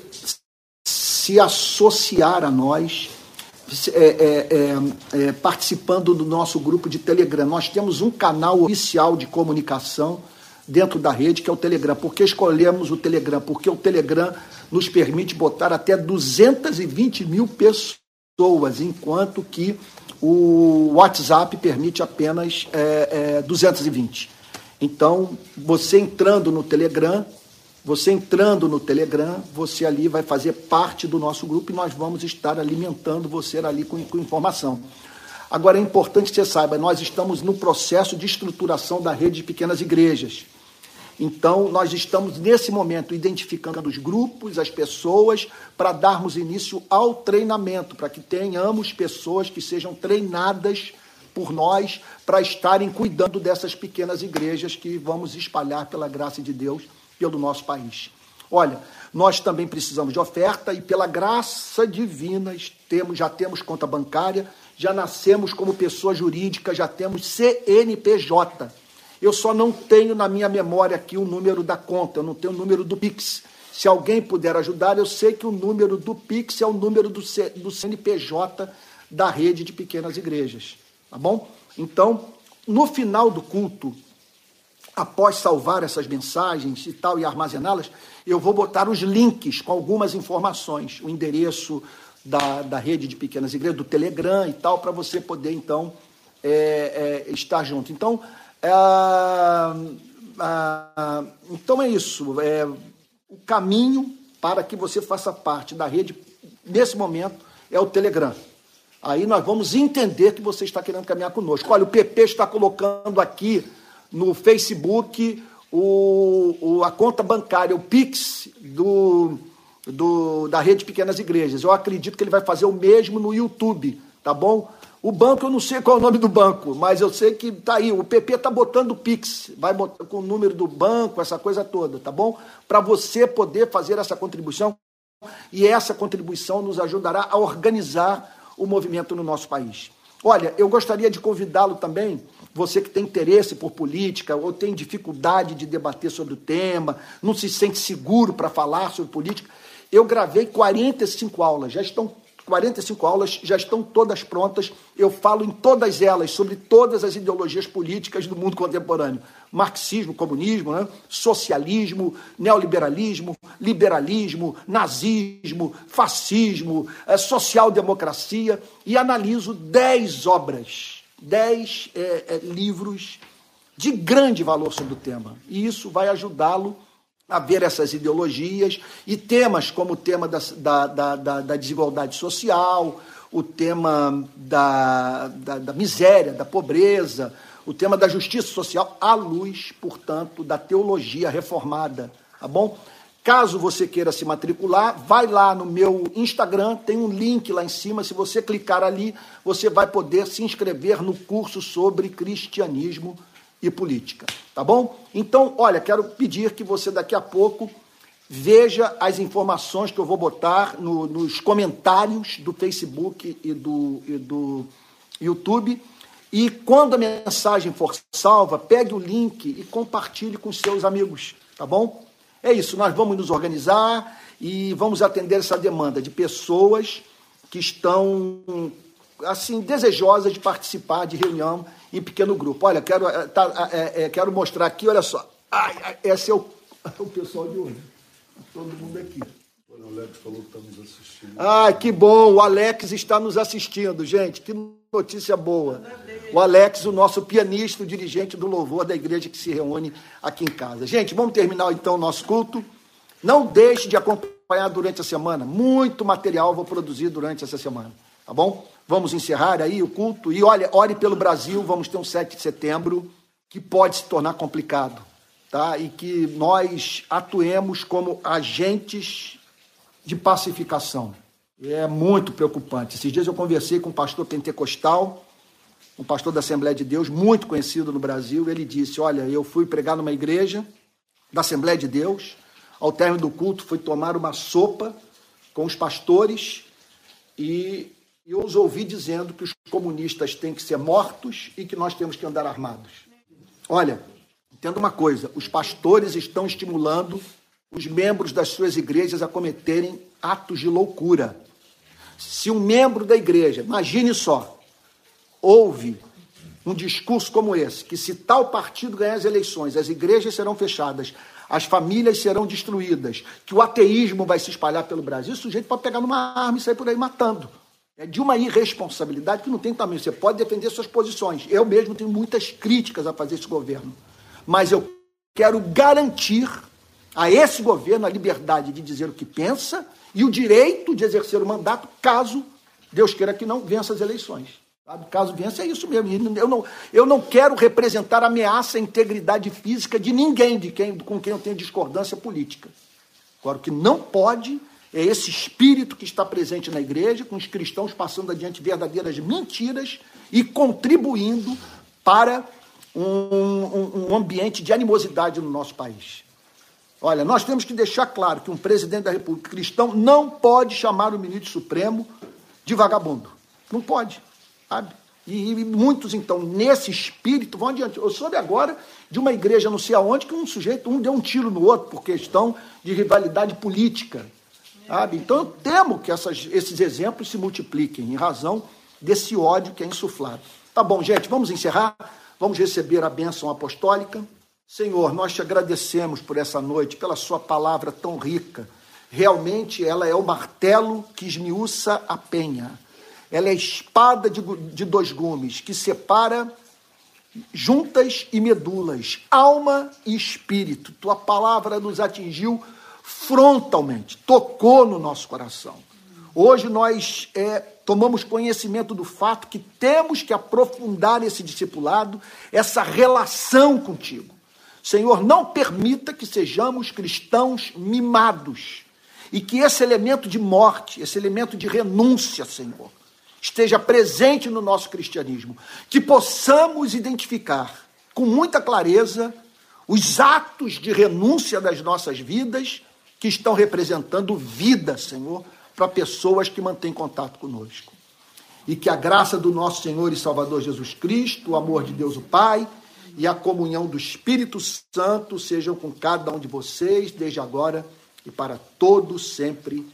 se associar a nós é, é, é, é, participando do nosso grupo de Telegram. Nós temos um canal oficial de comunicação dentro da rede, que é o Telegram. Por que escolhemos o Telegram? Porque o Telegram nos permite botar até 220 mil pessoas, enquanto que o WhatsApp permite apenas é, 220. Então, você entrando no Telegram, você entrando no Telegram, você ali vai fazer parte do nosso grupo e nós vamos estar alimentando você ali com, com informação. Agora é importante que você saiba, nós estamos no processo de estruturação da rede de pequenas igrejas. Então, nós estamos nesse momento identificando os grupos, as pessoas, para darmos início ao treinamento, para que tenhamos pessoas que sejam treinadas por nós para estarem cuidando dessas pequenas igrejas que vamos espalhar pela graça de Deus pelo nosso país. Olha, nós também precisamos de oferta e pela graça divina temos, já temos conta bancária, já nascemos como pessoa jurídica, já temos CNPJ. Eu só não tenho na minha memória aqui o número da conta, eu não tenho o número do Pix. Se alguém puder ajudar, eu sei que o número do Pix é o número do, C, do CNPJ da rede de pequenas igrejas. Tá bom? Então, no final do culto, após salvar essas mensagens e tal e armazená-las, eu vou botar os links com algumas informações, o endereço da, da rede de pequenas igrejas, do Telegram e tal, para você poder então é, é, estar junto. Então, é, então é isso. É, o caminho para que você faça parte da rede, nesse momento, é o Telegram. Aí nós vamos entender que você está querendo caminhar conosco. Olha, o PP está colocando aqui no Facebook o, o, a conta bancária, o Pix do, do, da rede Pequenas Igrejas. Eu acredito que ele vai fazer o mesmo no YouTube, tá bom? O banco, eu não sei qual é o nome do banco, mas eu sei que tá aí. O PP está botando o Pix, vai botar com o número do banco, essa coisa toda, tá bom? Para você poder fazer essa contribuição. E essa contribuição nos ajudará a organizar o movimento no nosso país. Olha, eu gostaria de convidá-lo também você que tem interesse por política ou tem dificuldade de debater sobre o tema, não se sente seguro para falar sobre política, eu gravei 45 aulas, já estão 45 aulas já estão todas prontas. Eu falo em todas elas sobre todas as ideologias políticas do mundo contemporâneo: marxismo, comunismo, né? socialismo, neoliberalismo, liberalismo, nazismo, fascismo, eh, social-democracia e analiso 10 obras dez é, é, livros de grande valor sobre o tema. E isso vai ajudá-lo a ver essas ideologias e temas como o tema da, da, da, da desigualdade social, o tema da, da, da miséria, da pobreza, o tema da justiça social, à luz, portanto, da teologia reformada. Tá bom? Caso você queira se matricular, vai lá no meu Instagram, tem um link lá em cima. Se você clicar ali, você vai poder se inscrever no curso sobre cristianismo e política, tá bom? Então, olha, quero pedir que você daqui a pouco veja as informações que eu vou botar no, nos comentários do Facebook e do, e do YouTube. E quando a mensagem for salva, pegue o link e compartilhe com seus amigos, tá bom? É isso, nós vamos nos organizar e vamos atender essa demanda de pessoas que estão assim desejosas de participar de reunião em pequeno grupo. Olha, quero, eh, tá, é, é, quero mostrar aqui, olha só. Ai, esse é o, o pessoal de hoje. Todo mundo aqui. O Alex falou que está nos assistindo. Ah, que bom, o Alex está nos assistindo, gente. Que notícia boa. O Alex, o nosso pianista, o dirigente do louvor da igreja que se reúne aqui em casa. Gente, vamos terminar então o nosso culto. Não deixe de acompanhar durante a semana. Muito material vou produzir durante essa semana. Tá bom? Vamos encerrar aí o culto. E olha, ore pelo Brasil. Vamos ter um 7 de setembro que pode se tornar complicado. Tá? E que nós atuemos como agentes de pacificação. É muito preocupante. Esses dias eu conversei com um pastor pentecostal, um pastor da Assembleia de Deus, muito conhecido no Brasil. Ele disse: Olha, eu fui pregar numa igreja da Assembleia de Deus. Ao término do culto, fui tomar uma sopa com os pastores e eu os ouvi dizendo que os comunistas têm que ser mortos e que nós temos que andar armados. Olha, entenda uma coisa: os pastores estão estimulando os membros das suas igrejas a cometerem atos de loucura. Se um membro da igreja, imagine só, ouve um discurso como esse, que se tal partido ganhar as eleições, as igrejas serão fechadas, as famílias serão destruídas, que o ateísmo vai se espalhar pelo Brasil, o sujeito pode pegar numa arma e sair por aí matando. É de uma irresponsabilidade que não tem tamanho. Você pode defender suas posições. Eu mesmo tenho muitas críticas a fazer esse governo. Mas eu quero garantir a esse governo a liberdade de dizer o que pensa e o direito de exercer o mandato, caso Deus queira que não vença as eleições. Sabe? Caso vença, é isso mesmo. Eu não, eu não quero representar ameaça à integridade física de ninguém de quem, com quem eu tenho discordância política. Agora, o que não pode é esse espírito que está presente na igreja, com os cristãos passando adiante verdadeiras mentiras e contribuindo para um, um, um ambiente de animosidade no nosso país. Olha, nós temos que deixar claro que um presidente da República cristão não pode chamar o ministro supremo de vagabundo. Não pode, sabe? E, e muitos, então, nesse espírito, vão adiante. Eu soube agora de uma igreja não sei aonde que um sujeito, um deu um tiro no outro por questão de rivalidade política. Sabe? Então eu temo que essas, esses exemplos se multipliquem em razão desse ódio que é insuflado. Tá bom, gente, vamos encerrar. Vamos receber a bênção apostólica. Senhor, nós te agradecemos por essa noite, pela Sua palavra tão rica. Realmente ela é o martelo que esmiuça a penha. Ela é a espada de, de dois gumes que separa juntas e medulas, alma e espírito. Tua palavra nos atingiu frontalmente, tocou no nosso coração. Hoje nós é, tomamos conhecimento do fato que temos que aprofundar esse discipulado, essa relação contigo. Senhor, não permita que sejamos cristãos mimados e que esse elemento de morte, esse elemento de renúncia, Senhor, esteja presente no nosso cristianismo. Que possamos identificar com muita clareza os atos de renúncia das nossas vidas que estão representando vida, Senhor, para pessoas que mantêm contato conosco. E que a graça do nosso Senhor e Salvador Jesus Cristo, o amor de Deus o Pai, e a comunhão do Espírito Santo sejam com cada um de vocês, desde agora e para todos sempre.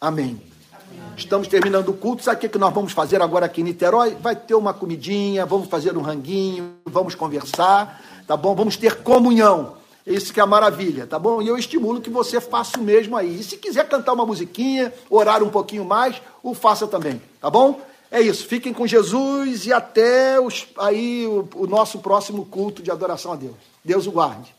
Amém. Amém. Estamos terminando o culto. Sabe o que nós vamos fazer agora aqui em Niterói? Vai ter uma comidinha, vamos fazer um ranguinho, vamos conversar, tá bom? Vamos ter comunhão. Isso que é a maravilha, tá bom? E eu estimulo que você faça o mesmo aí. E se quiser cantar uma musiquinha, orar um pouquinho mais, o faça também, tá bom? É isso, fiquem com Jesus e até os, aí o, o nosso próximo culto de adoração a Deus. Deus o guarde.